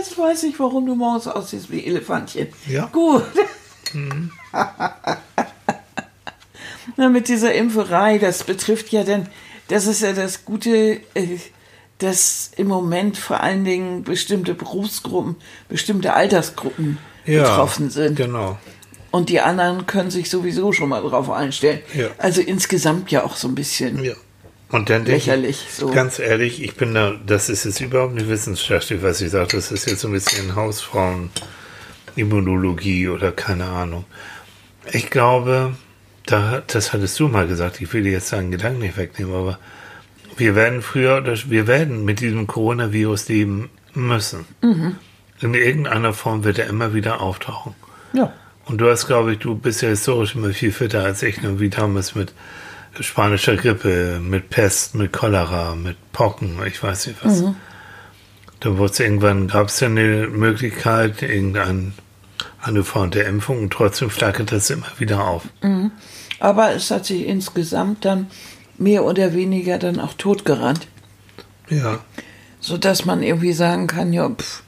Jetzt weiß ich, warum du morgens aussiehst wie Elefantchen. Ja. Gut. (laughs) Na, mit dieser Impferei, das betrifft ja dann, das ist ja das Gute, äh, dass im Moment vor allen Dingen bestimmte Berufsgruppen, bestimmte Altersgruppen betroffen sind. Genau. Und die anderen können sich sowieso schon mal drauf einstellen. Ja. Also insgesamt ja auch so ein bisschen. Ja. Und dann denke Lächerlich, ich, so. ganz ehrlich, ich bin da, das ist jetzt überhaupt nicht wissenschaftlich, was ich sage. Das ist jetzt so ein bisschen Hausfrauen-Immunologie oder keine Ahnung. Ich glaube, da, das hattest du mal gesagt, ich will dir jetzt deinen Gedanken nicht wegnehmen, aber wir werden früher, oder wir werden mit diesem Coronavirus leben müssen. Mhm. In irgendeiner Form wird er immer wieder auftauchen. Ja. Und du hast, glaube ich, du bist ja historisch immer viel fitter als ich, ne? wie damals mit spanischer Grippe, mit Pest, mit Cholera, mit Pocken, ich weiß nicht was. Da wurde irgendwann, gab es ja eine Möglichkeit, irgendeine eine Form der Impfung und trotzdem flackert das immer wieder auf. Aber es hat sich insgesamt dann mehr oder weniger dann auch totgerannt. Ja, sodass man irgendwie sagen kann, ja, pff,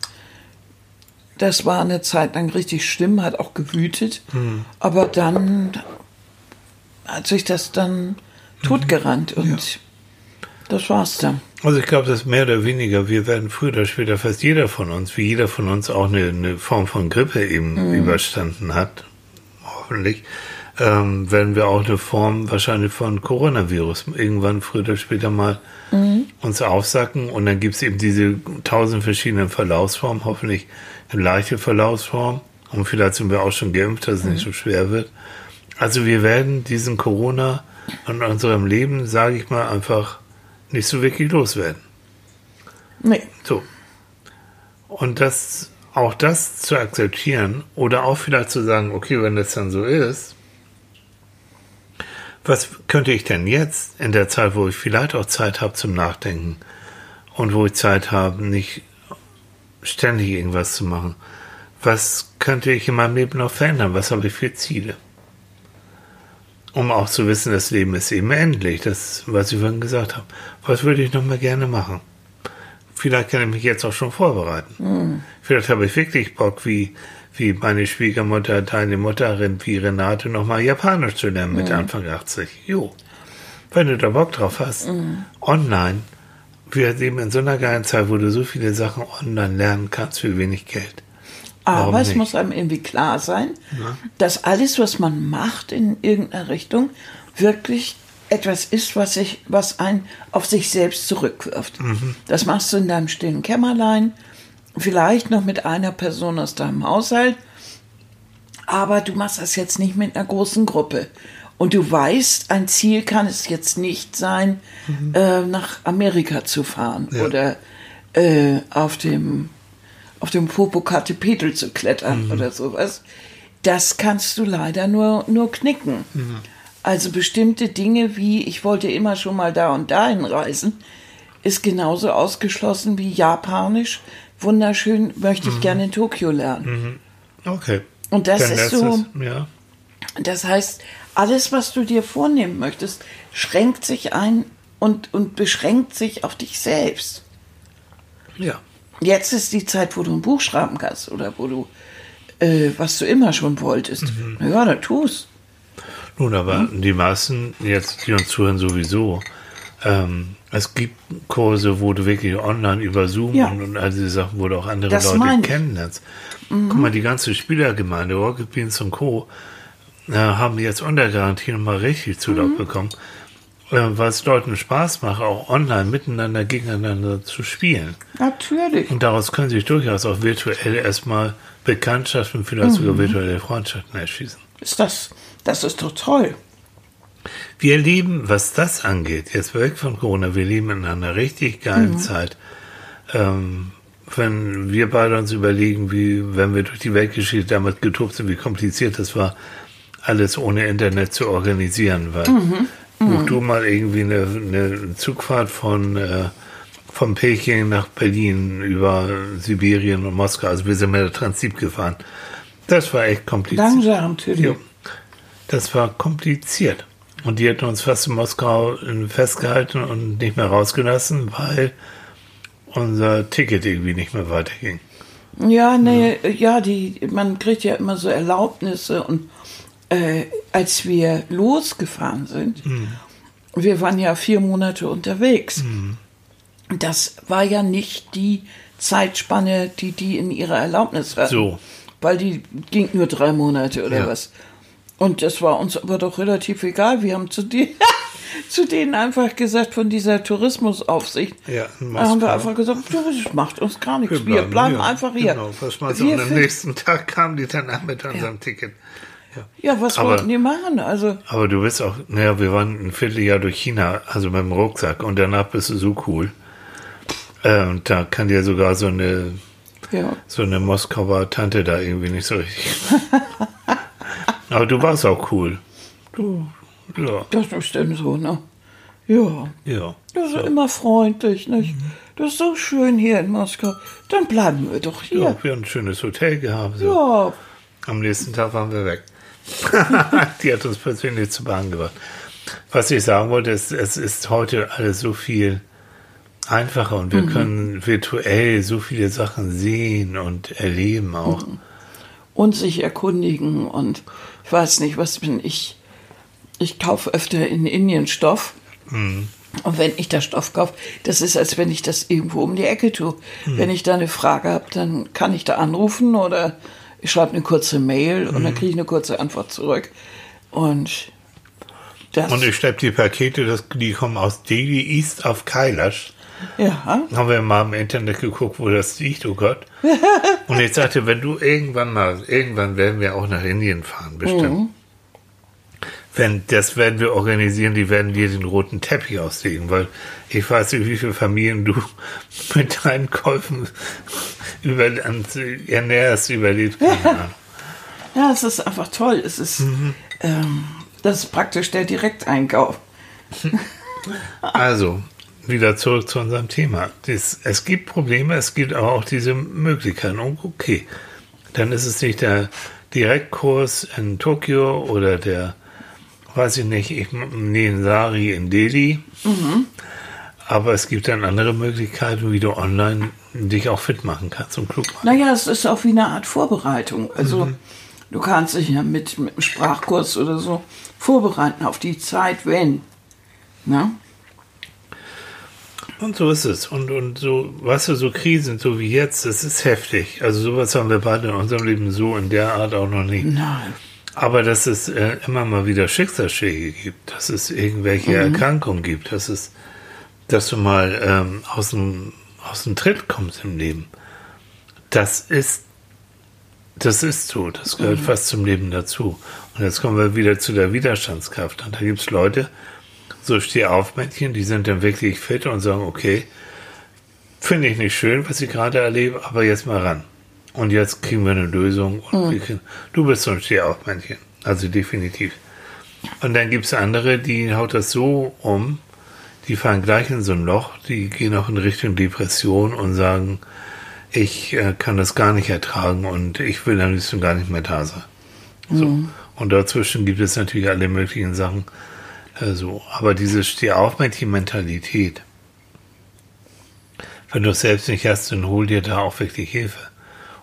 das war eine Zeit lang richtig schlimm, hat auch gewütet, aber dann hat sich das dann totgerannt und das war's dann. also ich glaube, dass mehr oder weniger, wir werden früher oder später fast jeder von uns, wie jeder von uns auch eine, eine Form von Grippe eben überstanden hat, hoffentlich, ähm, werden wir auch eine Form wahrscheinlich von Coronavirus irgendwann früher oder später mal uns aufsacken und dann gibt es eben diese tausend verschiedenen Verlaufsformen, hoffentlich eine leichte Verlaufsform. Und vielleicht sind wir auch schon geimpft, dass es nicht so schwer wird. Also wir werden diesen Corona in unserem Leben, sage ich mal, einfach nicht so wirklich loswerden. Nee, So. Und das, auch das zu akzeptieren oder auch vielleicht zu sagen, okay, wenn das dann so ist, was könnte ich denn jetzt in der Zeit, wo ich vielleicht auch Zeit habe zum Nachdenken und wo ich Zeit habe, nicht ständig irgendwas zu machen, was könnte ich in meinem Leben noch verändern? Was habe ich für Ziele? Um auch zu wissen, das Leben ist eben endlich, das, was ich vorhin gesagt habe. Was würde ich noch mal gerne machen? Vielleicht kann ich mich jetzt auch schon vorbereiten. Vielleicht habe ich wirklich Bock, wie, wie meine Schwiegermutter, deine Mutterin, wie Renate, nochmal Japanisch zu lernen mit Anfang 80. Jo. Wenn du da Bock drauf hast. Online. Wir leben in so einer geilen Zeit, wo du so viele Sachen online lernen kannst für wenig Geld. Warum aber es nicht? muss einem irgendwie klar sein, dass alles, was man macht in irgendeiner Richtung, wirklich etwas ist, was, sich, was einen auf sich selbst zurückwirft. Mhm. Das machst du in deinem stillen Kämmerlein, vielleicht noch mit einer Person aus deinem Haushalt, aber du machst das jetzt nicht mit einer großen Gruppe. Und du weißt, ein Ziel kann es jetzt nicht sein, äh, nach Amerika zu fahren Ja. oder äh, auf dem auf dem Popocatépetl zu klettern oder sowas. Das kannst du leider nur, nur knicken. Also bestimmte Dinge wie, ich wollte immer schon mal da und dahin reisen, ist genauso ausgeschlossen wie Japanisch. Wunderschön, möchte ich gerne in Tokio lernen. Okay. Und das Dann ist so, Ja. das heißt, alles, was du dir vornehmen möchtest, schränkt sich ein und, und beschränkt sich auf dich selbst. Ja. Jetzt ist die Zeit, wo du ein Buch schreiben kannst oder wo du, äh, was du immer schon wolltest. Mhm. Na ja, dann tu's. Nun, aber die meisten, jetzt die uns zuhören, sowieso. Ähm, es gibt Kurse, wo du wirklich online über Zoom Ja. und, und all diese Sachen, wo du auch andere Das Leute kennenlernst. Guck mal, die ganze Spielergemeinde, Rocket Beans und Co. Äh, haben jetzt unter Garantie nochmal richtig Zulauf Mhm. bekommen, äh, es Leuten Spaß macht, auch online miteinander, gegeneinander zu spielen. Natürlich. Und daraus können sich durchaus auch virtuell erstmal Bekanntschaften, vielleicht Mhm. sogar virtuelle Freundschaften erschließen. Ist das, das ist doch toll. Wir leben, was das angeht, jetzt weg von Corona, wir leben in einer richtig geilen Zeit. Ähm, wenn wir beide uns überlegen, wie, wenn wir durch die Weltgeschichte damals getobt sind, wie kompliziert das war, alles ohne Internet zu organisieren, weil buch du mal irgendwie eine, eine Zugfahrt von, äh, von Peking nach Berlin über Sibirien und Moskau, also wir sind mit der Transip gefahren. Das war echt kompliziert. Langsam, Tilly. Ja. Das war kompliziert. Und die hätten uns fast in Moskau festgehalten und nicht mehr rausgelassen, weil unser Ticket irgendwie nicht mehr weiterging. Ja, nee, ja, die, man kriegt ja immer so Erlaubnisse und äh, als wir losgefahren sind, wir waren ja vier Monate unterwegs. Das war ja nicht die Zeitspanne, die die in ihrer Erlaubnis hatten. So. Weil die ging nur drei Monate oder Ja. was. Und das war uns aber doch relativ egal. Wir haben zu, die, (laughs) zu denen einfach gesagt, von dieser Tourismusaufsicht, Ja, da haben wir einfach gesagt, du, das macht uns gar nichts. Wir bleiben, ja, einfach hier. Genau, was man so. Wir Und am nächsten Tag kamen die dann an mit unserem Ticket. Ja. Ja, was Aber- wollten die machen? Also, Aber du bist auch, naja, wir waren ein Vierteljahr durch China, also mit dem Rucksack, und danach bist du so cool. Äh, und da kann dir sogar so eine, ja. so eine Moskauer Tante da irgendwie nicht so richtig. (laughs) Aber du warst auch cool. Du, ja, Das ist denn so, ne? Ja. ja. Das ist immer freundlich, nicht? Das ist so schön hier in Moskau. Dann bleiben wir doch Ja, hier. wir haben ein schönes Hotel gehabt. So. Ja. Am nächsten Tag waren wir weg. (laughs) Die hat uns persönlich zur Bahn gebracht. Was ich sagen wollte, ist, es ist heute alles so viel einfacher und wir können virtuell so viele Sachen sehen und erleben auch. Und sich erkundigen und ich weiß nicht, was bin ich. Ich kaufe öfter in Indien Stoff. Und wenn ich da Stoff kaufe, das ist, als wenn ich das irgendwo um die Ecke tue. Wenn ich da eine Frage habe, dann kann ich da anrufen oder ich schreibe eine kurze Mail und dann kriege ich eine kurze Antwort zurück. Und das, Und ich schleppe die Pakete, das, die kommen aus Delhi East auf Kailash. ja, Haben wir mal im Internet geguckt, wo das liegt, oh Gott. (laughs) Und ich sagte, wenn du irgendwann mal, irgendwann werden wir auch nach Indien fahren, bestimmt. Wenn, das werden wir organisieren, die werden dir den roten Teppich auslegen, weil ich weiß nicht, wie viele Familien du (laughs) mit deinen Käufen über, ernährst, überlebt. Keine Ahnung. ja, es ist einfach toll. Es ist, ähm, das ist praktisch der Direkteinkauf. (laughs) Also, wieder zurück zu unserem Thema. Das, es gibt Probleme, es gibt aber auch diese Möglichkeiten. Und okay, dann ist es nicht der Direktkurs in Tokio oder der, weiß ich nicht, ich, Nensari in Delhi. Aber es gibt dann andere Möglichkeiten, wie du online dich auch fit machen kannst und klug machen. Naja, es ist auch wie eine Art Vorbereitung. Also du kannst dich ja mit, mit einem Sprachkurs oder so vorbereiten auf die Zeit, wenn. Ne? Und so ist es. Und, und so, weißt du, so Krisen, so wie jetzt, das ist heftig. Also sowas haben wir beide in unserem Leben so in der Art auch noch nie. Nein. Aber dass es äh, immer mal wieder Schicksalsschläge gibt, dass es irgendwelche Erkrankungen gibt, dass es, dass du mal ähm, aus dem aus dem Tritt kommst im Leben, das ist das ist so, das gehört fast zum Leben dazu. Und jetzt kommen wir wieder zu der Widerstandskraft. Und da gibt es Leute, so Stehaufmännchen, die sind dann wirklich fit und sagen, okay, Finde ich nicht schön, was ich gerade erlebe, aber jetzt mal ran. Und jetzt kriegen wir eine Lösung. Und wir kriegen, du bist so ein Stehaufmännchen. Also definitiv. Und dann gibt es andere, die haut das so um, die fahren gleich in so ein Loch, die gehen auch in Richtung Depression und sagen, ich äh, kann das gar nicht ertragen und ich will am liebsten gar nicht mehr da sein. So. Und dazwischen gibt es natürlich alle möglichen Sachen. Äh, so. Aber diese Stehaufmännchen-Mentalität, wenn du es selbst nicht hast, dann hol dir da auch wirklich Hilfe.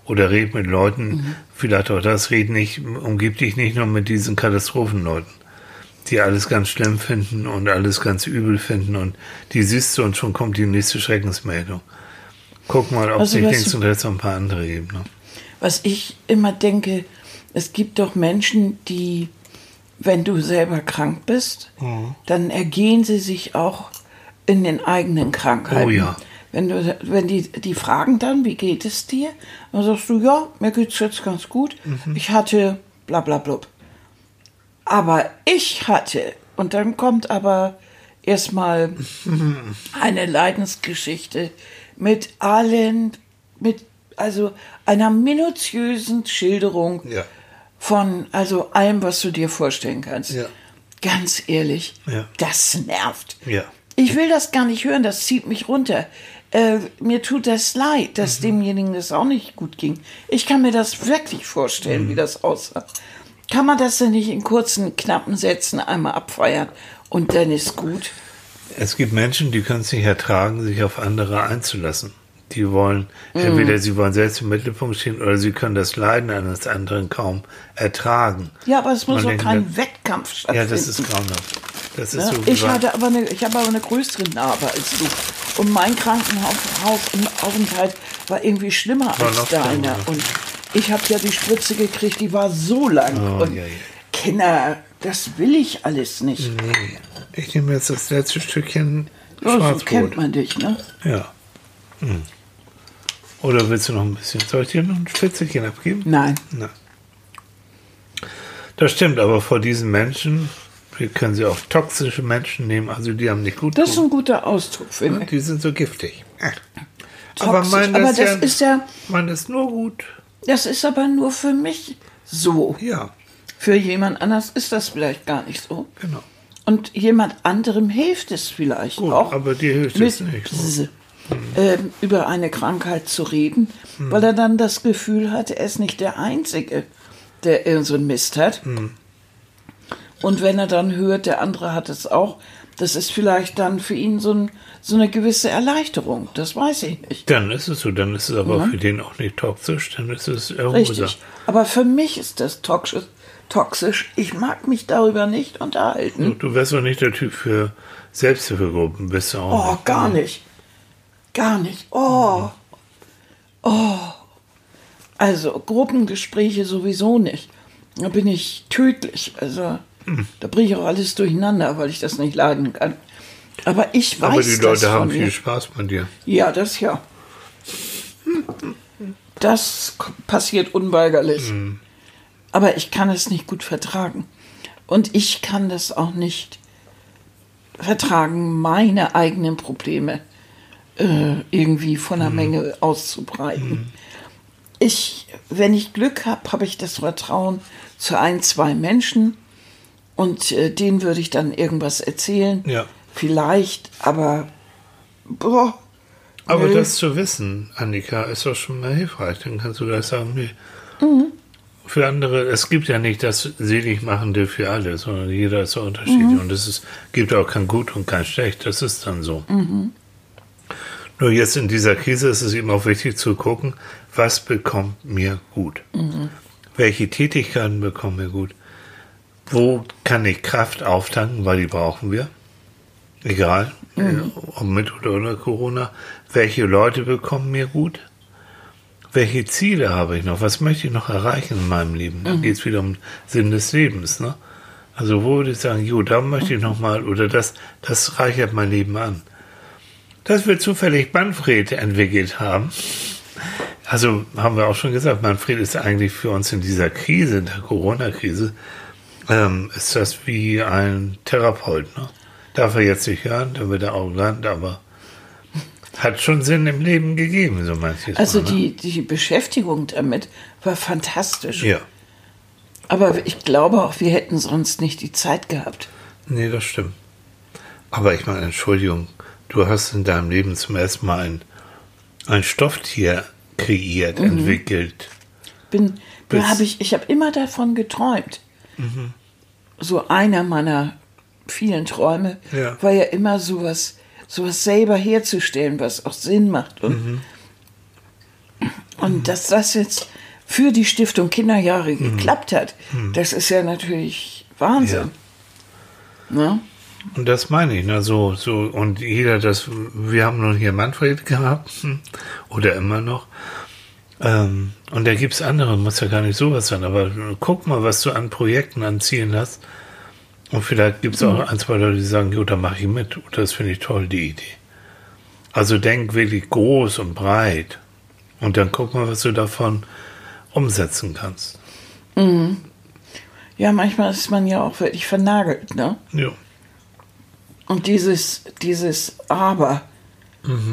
Oder red mit Leuten, vielleicht auch das, red nicht, umgib dich nicht nur mit diesen Katastrophenleuten, die alles ganz schlimm finden und alles ganz übel finden und die siehst du und schon kommt die nächste Schreckensmeldung. Guck mal, ob Also, sich was links und rechts noch ein paar andere geben. Ne? Was ich immer denke, es gibt doch Menschen, die, wenn du selber krank bist, Mhm. dann ergehen sie sich auch in den eigenen Krankheiten. Oh ja. Wenn, du, wenn die, die fragen dann, wie geht es dir? Dann sagst du, ja, mir geht's jetzt ganz gut. Mhm. Ich hatte bla bla blub. Aber ich hatte, und dann kommt aber erstmal (laughs) eine Leidensgeschichte mit allen, mit also einer minutiösen Schilderung Ja. von also allem, was du dir vorstellen kannst. Ja. Ganz ehrlich, Ja. das nervt. Ich will das gar nicht hören, das zieht mich runter. Äh, mir tut das leid, dass Mhm. demjenigen das auch nicht gut ging. Ich kann mir das wirklich vorstellen, Mhm. wie das aussah. Kann man das denn nicht in kurzen, knappen Sätzen einmal abfeiern und dann ist gut? Es gibt Menschen, die können es nicht ertragen, sich auf andere einzulassen. Die wollen, entweder sie wollen selbst im Mittelpunkt stehen oder sie können das Leiden eines anderen kaum ertragen. Ja, aber es muss doch denkt, kein das- Wettkampf Ja, stattfinden. das ist grauenhaft. Das ist Ja, so ich, hatte aber eine, ich habe aber eine größere Narbe als du. Und mein Krankenhausaufenthalt war irgendwie schlimmer War als deiner. Und ich habe ja die Spritze gekriegt, die war so lang. Oh, und ja, ja. Kinder, das will ich alles nicht. Nee, ich nehme jetzt das letzte Stückchen Ja, so kennt man dich, ne? Ja. Hm. Oder willst du noch ein bisschen? Soll ich dir noch ein Spitzelchen abgeben? Nein. Nein. Das stimmt, aber vor diesen Menschen, wir können sie auch toxische Menschen nehmen, also die haben nicht gut Das ist ein guter Ausdruck, finde ich. Die sind so giftig. Aber Toxisch. meinen aber das, das ja, ist ja, man ist nur gut. das ist aber nur für mich so. Ja, Für jemand anders ist das vielleicht gar nicht so. genau. Und jemand anderem hilft es vielleicht Gut, auch. aber dir hilft es nicht. z- ähm, über eine Krankheit zu reden, Hm. weil er dann das Gefühl hat, er ist nicht der Einzige, der irgend so einen Mist hat. Hm. Und wenn er dann hört, der andere hat es auch, das ist vielleicht dann für ihn so, ein, so eine gewisse Erleichterung. Das weiß ich nicht. Dann ist es so, dann ist es aber für den auch nicht toxisch, dann ist es erhoser. Aber für mich ist das toxisch. toxisch. Ich mag mich darüber nicht unterhalten. Du wärst doch nicht der Typ für Selbsthilfegruppen, bist du auch Oh, nicht. gar nicht. Gar nicht. Oh. Oh. Also Gruppengespräche sowieso nicht. Da bin ich tödlich. Also da bringe ich auch alles durcheinander, weil ich das nicht leiden kann. Aber ich weiß Aber die Leute haben viel. Spaß bei dir. Ja, das ja. Das passiert unweigerlich. Aber ich kann es nicht gut vertragen. Und ich kann das auch nicht vertragen, meine eigenen Probleme äh, irgendwie von der Menge auszubreiten. Ich, wenn ich Glück habe, habe ich das Vertrauen zu ein, zwei Menschen und äh, denen würde ich dann irgendwas erzählen. Ja. Vielleicht, aber boah, Aber Nö. das zu wissen, Annika, ist doch schon mal hilfreich. Dann kannst du gleich sagen, nee. Mhm. Für andere, es gibt ja nicht das Seligmachende für alle, sondern jeder ist so unterschiedlich. Mhm. Und es ist, gibt auch kein Gut und kein Schlecht. Das ist dann so. Mhm. Nur jetzt in dieser Krise ist es eben auch wichtig zu gucken, was bekommt mir gut? Mhm. Welche Tätigkeiten bekommen mir gut? Wo kann ich Kraft auftanken, weil die brauchen wir? Egal, äh, ob mit oder ohne Corona. Welche Leute bekommen mir gut? Welche Ziele habe ich noch? Was möchte ich noch erreichen in meinem Leben? Da geht es wieder um Sinn des Lebens. Ne? Also wo würde ich sagen, jo, da möchte ich noch mal, oder das, das reichert mein Leben an. Dass wir zufällig Manfred entwickelt haben, also haben wir auch schon gesagt, Manfred ist eigentlich für uns in dieser Krise, in der Corona-Krise, ähm, ist das wie ein Therapeut. Ne? Darf er jetzt nicht hören, dann wird er arrogant, aber Hat schon Sinn im Leben gegeben, so manches Also Mal, ne? die, die Beschäftigung damit war fantastisch. Ja, Aber ich glaube auch, wir hätten sonst nicht die Zeit gehabt. nee, das stimmt. Aber ich meine, Entschuldigung, du hast in deinem Leben zum ersten Mal ein, ein Stofftier kreiert, Mhm. entwickelt. Bin, da hab ich ich habe immer davon geträumt. So einer meiner vielen Träume Ja. war ja immer sowas, sowas selber herzustellen, was auch Sinn macht. Und, und dass das jetzt für die Stiftung Kinderjahre geklappt hat, das ist ja natürlich Wahnsinn. Ne? Und das meine ich, ne, so, so, und jeder das, wir haben nun hier Manfred gehabt, hm, oder immer noch, ähm, und da gibt's andere, muss ja gar nicht sowas sein, aber guck mal, was du an Projekten, an Zielen hast, und vielleicht gibt's auch ein, zwei Leute, die sagen, jo, da mache ich mit, oder das finde ich toll, die Idee. Also denk wirklich groß und breit, und dann guck mal, was du davon umsetzen kannst. Ja, manchmal ist man ja auch wirklich vernagelt, ne? Ja. Und dieses, dieses Aber,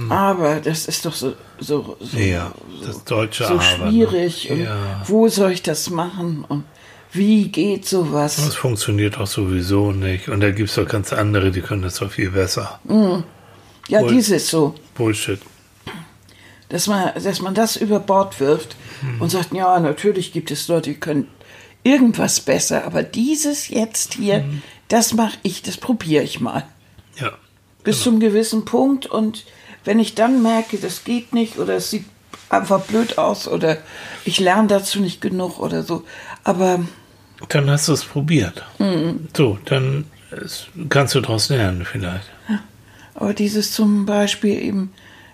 Aber, das ist doch so, so, so, Mhm. Ja, das deutsche so ne? schwierig. Und Ja. wo soll ich das machen? Und wie geht sowas? Das funktioniert auch sowieso nicht. Und da gibt es doch ganz andere, die können das doch viel besser. Ja, wohl- dieses so, Bullshit. dass man, dass man das über Bord wirft Mhm. und sagt, ja, natürlich gibt es Leute, die können irgendwas besser, aber dieses jetzt hier, Mhm. das mache ich, das probiere ich mal. Ja. bis zum gewissen Punkt und wenn ich dann merke, das geht nicht oder es sieht einfach blöd aus oder ich lerne dazu nicht genug oder so, aber Dann hast du es probiert. Mhm. So, dann ist, kannst du daraus lernen vielleicht. aber dieses zum Beispiel eben,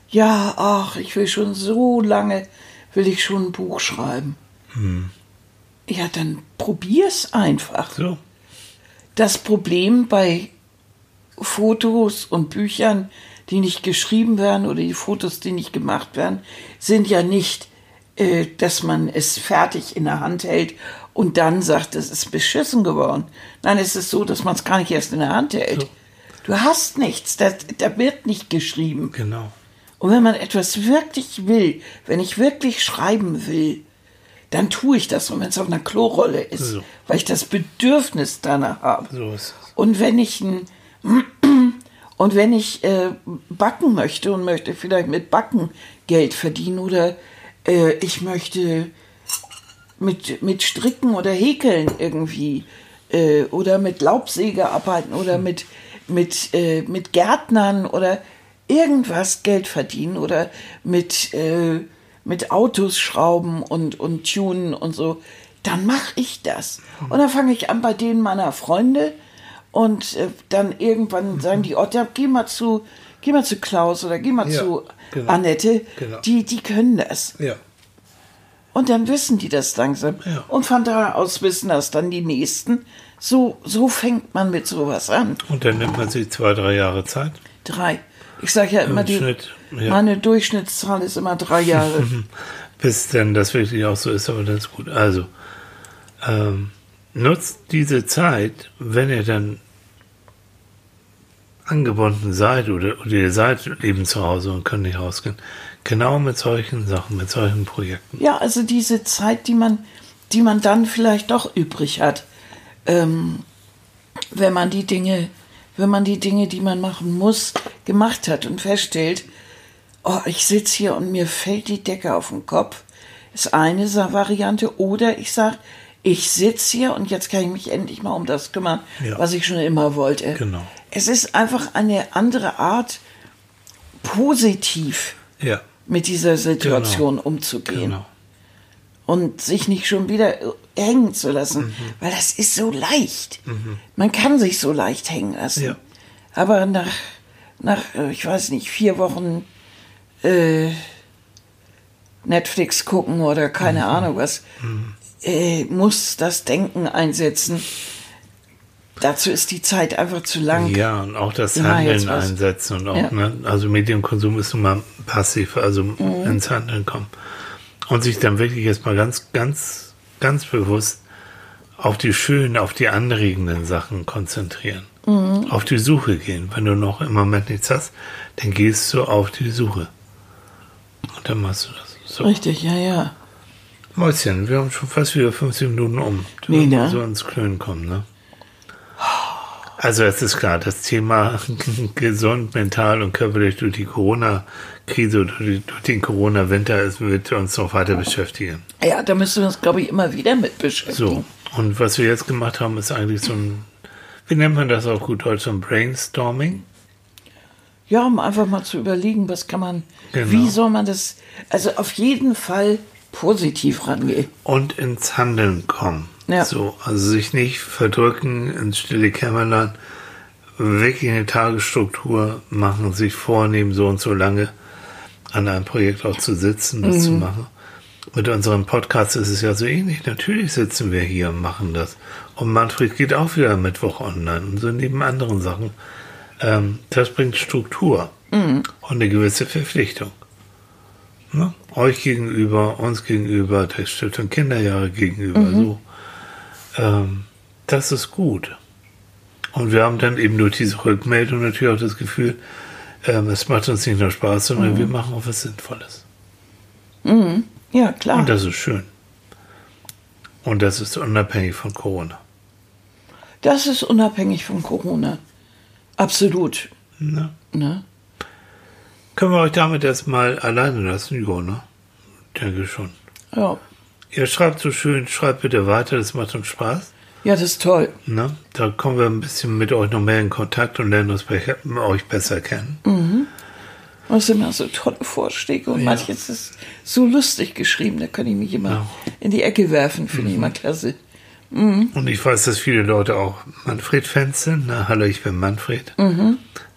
ja, ach, ich will schon so lange, will ich schon ein Buch schreiben. Ja, dann probier's einfach. So. Das Problem bei Fotos und Büchern, die nicht geschrieben werden oder die Fotos, die nicht gemacht werden, sind ja nicht, äh, dass man es fertig in der Hand hält und dann sagt, es ist beschissen geworden. Nein, es ist so, dass man es gar nicht erst in der Hand hält. So. Du hast nichts, da, da wird nicht geschrieben. Genau. Und wenn man etwas wirklich will, wenn ich wirklich schreiben will, dann tue ich das, und wenn es auf einer Klorolle ist, So. weil ich das Bedürfnis danach habe. So ist es. Und wenn ich ein, und wenn ich äh, backen möchte und möchte vielleicht mit Backen Geld verdienen oder äh, ich möchte mit, mit Stricken oder Häkeln irgendwie äh, oder mit Laubsäge arbeiten oder mit, mit, äh, mit Gärtnern oder irgendwas Geld verdienen oder mit, äh, mit Autos schrauben und, und tunen und so, dann mache ich das. Und dann fange ich an bei denen meiner Freunde und äh, dann irgendwann sagen die, oh, ja, geh mal zu, geh mal zu Klaus oder geh mal Ja, zu genau. Annette, Genau. die, die können das. Ja. Und dann wissen die das langsam. Ja. Und von da aus wissen das dann die Nächsten. So, so fängt man mit sowas an. Und dann nimmt man sich zwei, drei Jahre Zeit. Drei. Ich sage ja immer, die, Schnitt, ja. meine Durchschnittszahl ist immer drei Jahre. (laughs) Bis denn das wirklich auch so ist, aber das ist gut. Also, ähm, nutzt diese Zeit, wenn ihr dann angebunden seid oder, oder ihr seid eben zu Hause und könnt nicht rausgehen, genau mit solchen Sachen, mit solchen Projekten. ja, also diese Zeit, die man, die man dann vielleicht doch übrig hat, ähm, wenn man die Dinge, wenn man die Dinge, die man machen muss, gemacht hat und feststellt, oh, ich sitze hier und mir fällt die Decke auf den Kopf, ist eine Variante. Oder ich sage, ich sitze hier und jetzt kann ich mich endlich mal um das kümmern, Ja. was ich schon immer wollte. Genau. Es ist einfach eine andere Art, positiv Ja, mit dieser Situation umzugehen genau. und sich nicht schon wieder hängen zu lassen, Mhm. weil das ist so leicht. Man kann sich so leicht hängen lassen. Ja. Aber nach, nach, äh, ich weiß nicht, vier Wochen äh, Netflix gucken oder keine Mhm. Ahnung was, äh, muss das Denken einsetzen. Dazu ist die Zeit einfach zu lang. Ja, und auch das jetzt Handeln einsetzen und auch, Ja. ne, also Medienkonsum ist nun mal passiv, also Mhm. ins Handeln kommen. Und sich dann wirklich erstmal ganz, ganz, ganz bewusst auf die schönen, auf die anregenden Sachen konzentrieren. Auf die Suche gehen. Wenn du noch im Moment nichts hast, dann gehst du auf die Suche. Und dann machst du das. So. Richtig, ja, ja. Mäuschen, wir haben schon fast wieder 15 Minuten um. Du Nee, ne? So ins Klönen kommen, ne? Also es ist klar, das Thema (laughs) gesund, mental und körperlich durch die Corona-Krise oder durch durch den Corona-Winter wird uns noch weiter beschäftigen. Ja, da müssen wir uns, glaube ich, immer wieder mit beschäftigen. So, und was wir jetzt gemacht haben, ist eigentlich so ein, wie nennt man das auf gut Deutsch, so ein Brainstorming? Ja, um einfach mal zu überlegen, was kann man, Genau. wie soll man das, also auf jeden Fall positiv rangehen. und ins Handeln kommen. Ja. So, also sich nicht verdrücken ins stille Kämmerlein, wirklich eine Tagesstruktur machen, sich vornehmen, so und so lange an einem Projekt auch zu sitzen, das zu machen. Mit unserem Podcast ist es ja so ähnlich. Natürlich sitzen wir hier und machen das. Und Manfred geht auch wieder am Mittwoch online und so neben anderen Sachen. Ähm, das bringt Struktur und eine gewisse Verpflichtung. Ne? Euch gegenüber, uns gegenüber, der Stiftung Kinderjahre gegenüber. So. Ähm, das ist gut. Und wir haben dann eben durch diese Rückmeldung natürlich auch das Gefühl, ähm, es macht uns nicht nur Spaß, sondern wir machen auch was Sinnvolles. Ja, klar. Und das ist schön. Und das ist unabhängig von Corona. Das ist unabhängig von Corona. Absolut. Ne? Ne? Können wir euch damit erstmal alleine lassen? Jo, ne? Denke schon. Ja. Ihr schreibt so schön, schreibt bitte weiter, das macht uns Spaß. ja, das ist toll. Ne? Da kommen wir ein bisschen mit euch noch mehr in Kontakt und lernen euch besser kennen. Das sind immer so tolle Vorschläge und Ja. manches ist so lustig geschrieben, da kann ich mich immer Ja. in die Ecke werfen, finde Mhm. ich immer klasse. Und ich weiß, dass viele Leute auch Manfred-Fans sind. Na, hallo, ich bin Manfred.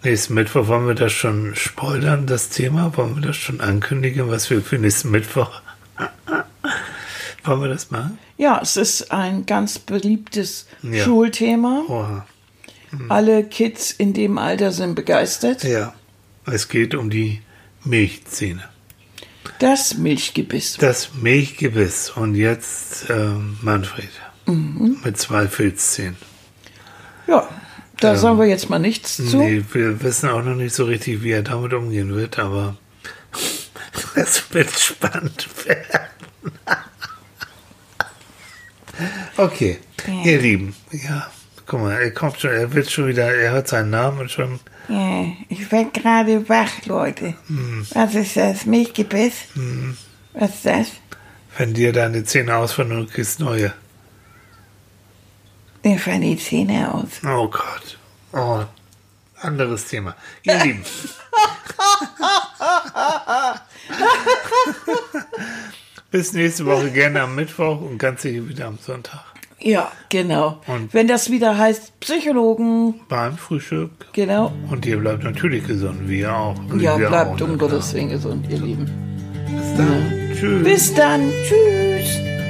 Nächsten Mittwoch wollen wir das schon spoilern, das Thema. Wollen wir das schon ankündigen, was wir für nächsten Mittwoch. (laughs) wollen wir das machen? Ja, es ist ein ganz beliebtes Ja. Schulthema. Oha. Alle Kids in dem Alter sind begeistert. Ja. Es geht um die Milchzähne. Das Milchgebiss. Das Milchgebiss. Und jetzt ähm, Manfred. Mit zwei Filzzähnen. Ja, da sagen wir jetzt mal nichts zu. Nee, wir wissen auch noch nicht so richtig, wie er damit umgehen wird, aber (laughs) es wird spannend werden. (laughs) okay, Ja. ihr Lieben, ja, guck mal, er kommt schon, er wird schon wieder, er hört seinen Namen und schon, Ja, ich werd gerade wach, Leute. Was ist das? Milchgebiss? Was ist das? wenn dir deine Zähne ausfallen und du kriegst neue. Mir fallen die Zähne aus. Oh Gott, oh, anderes Thema. Ihr (laughs) Lieben. Bis nächste Woche gerne am Mittwoch und ganz sicher wieder am Sonntag. Ja, genau. Und- Wenn das wieder heißt Psychologen, Beim Frühstück. genau. Und ihr bleibt natürlich gesund, wie ihr auch. Und Ja, wir bleibt auch, um ne? Gottes Willen gesund, ihr Lieben. Bis dann. Tschüss. Bis dann. Tschüss.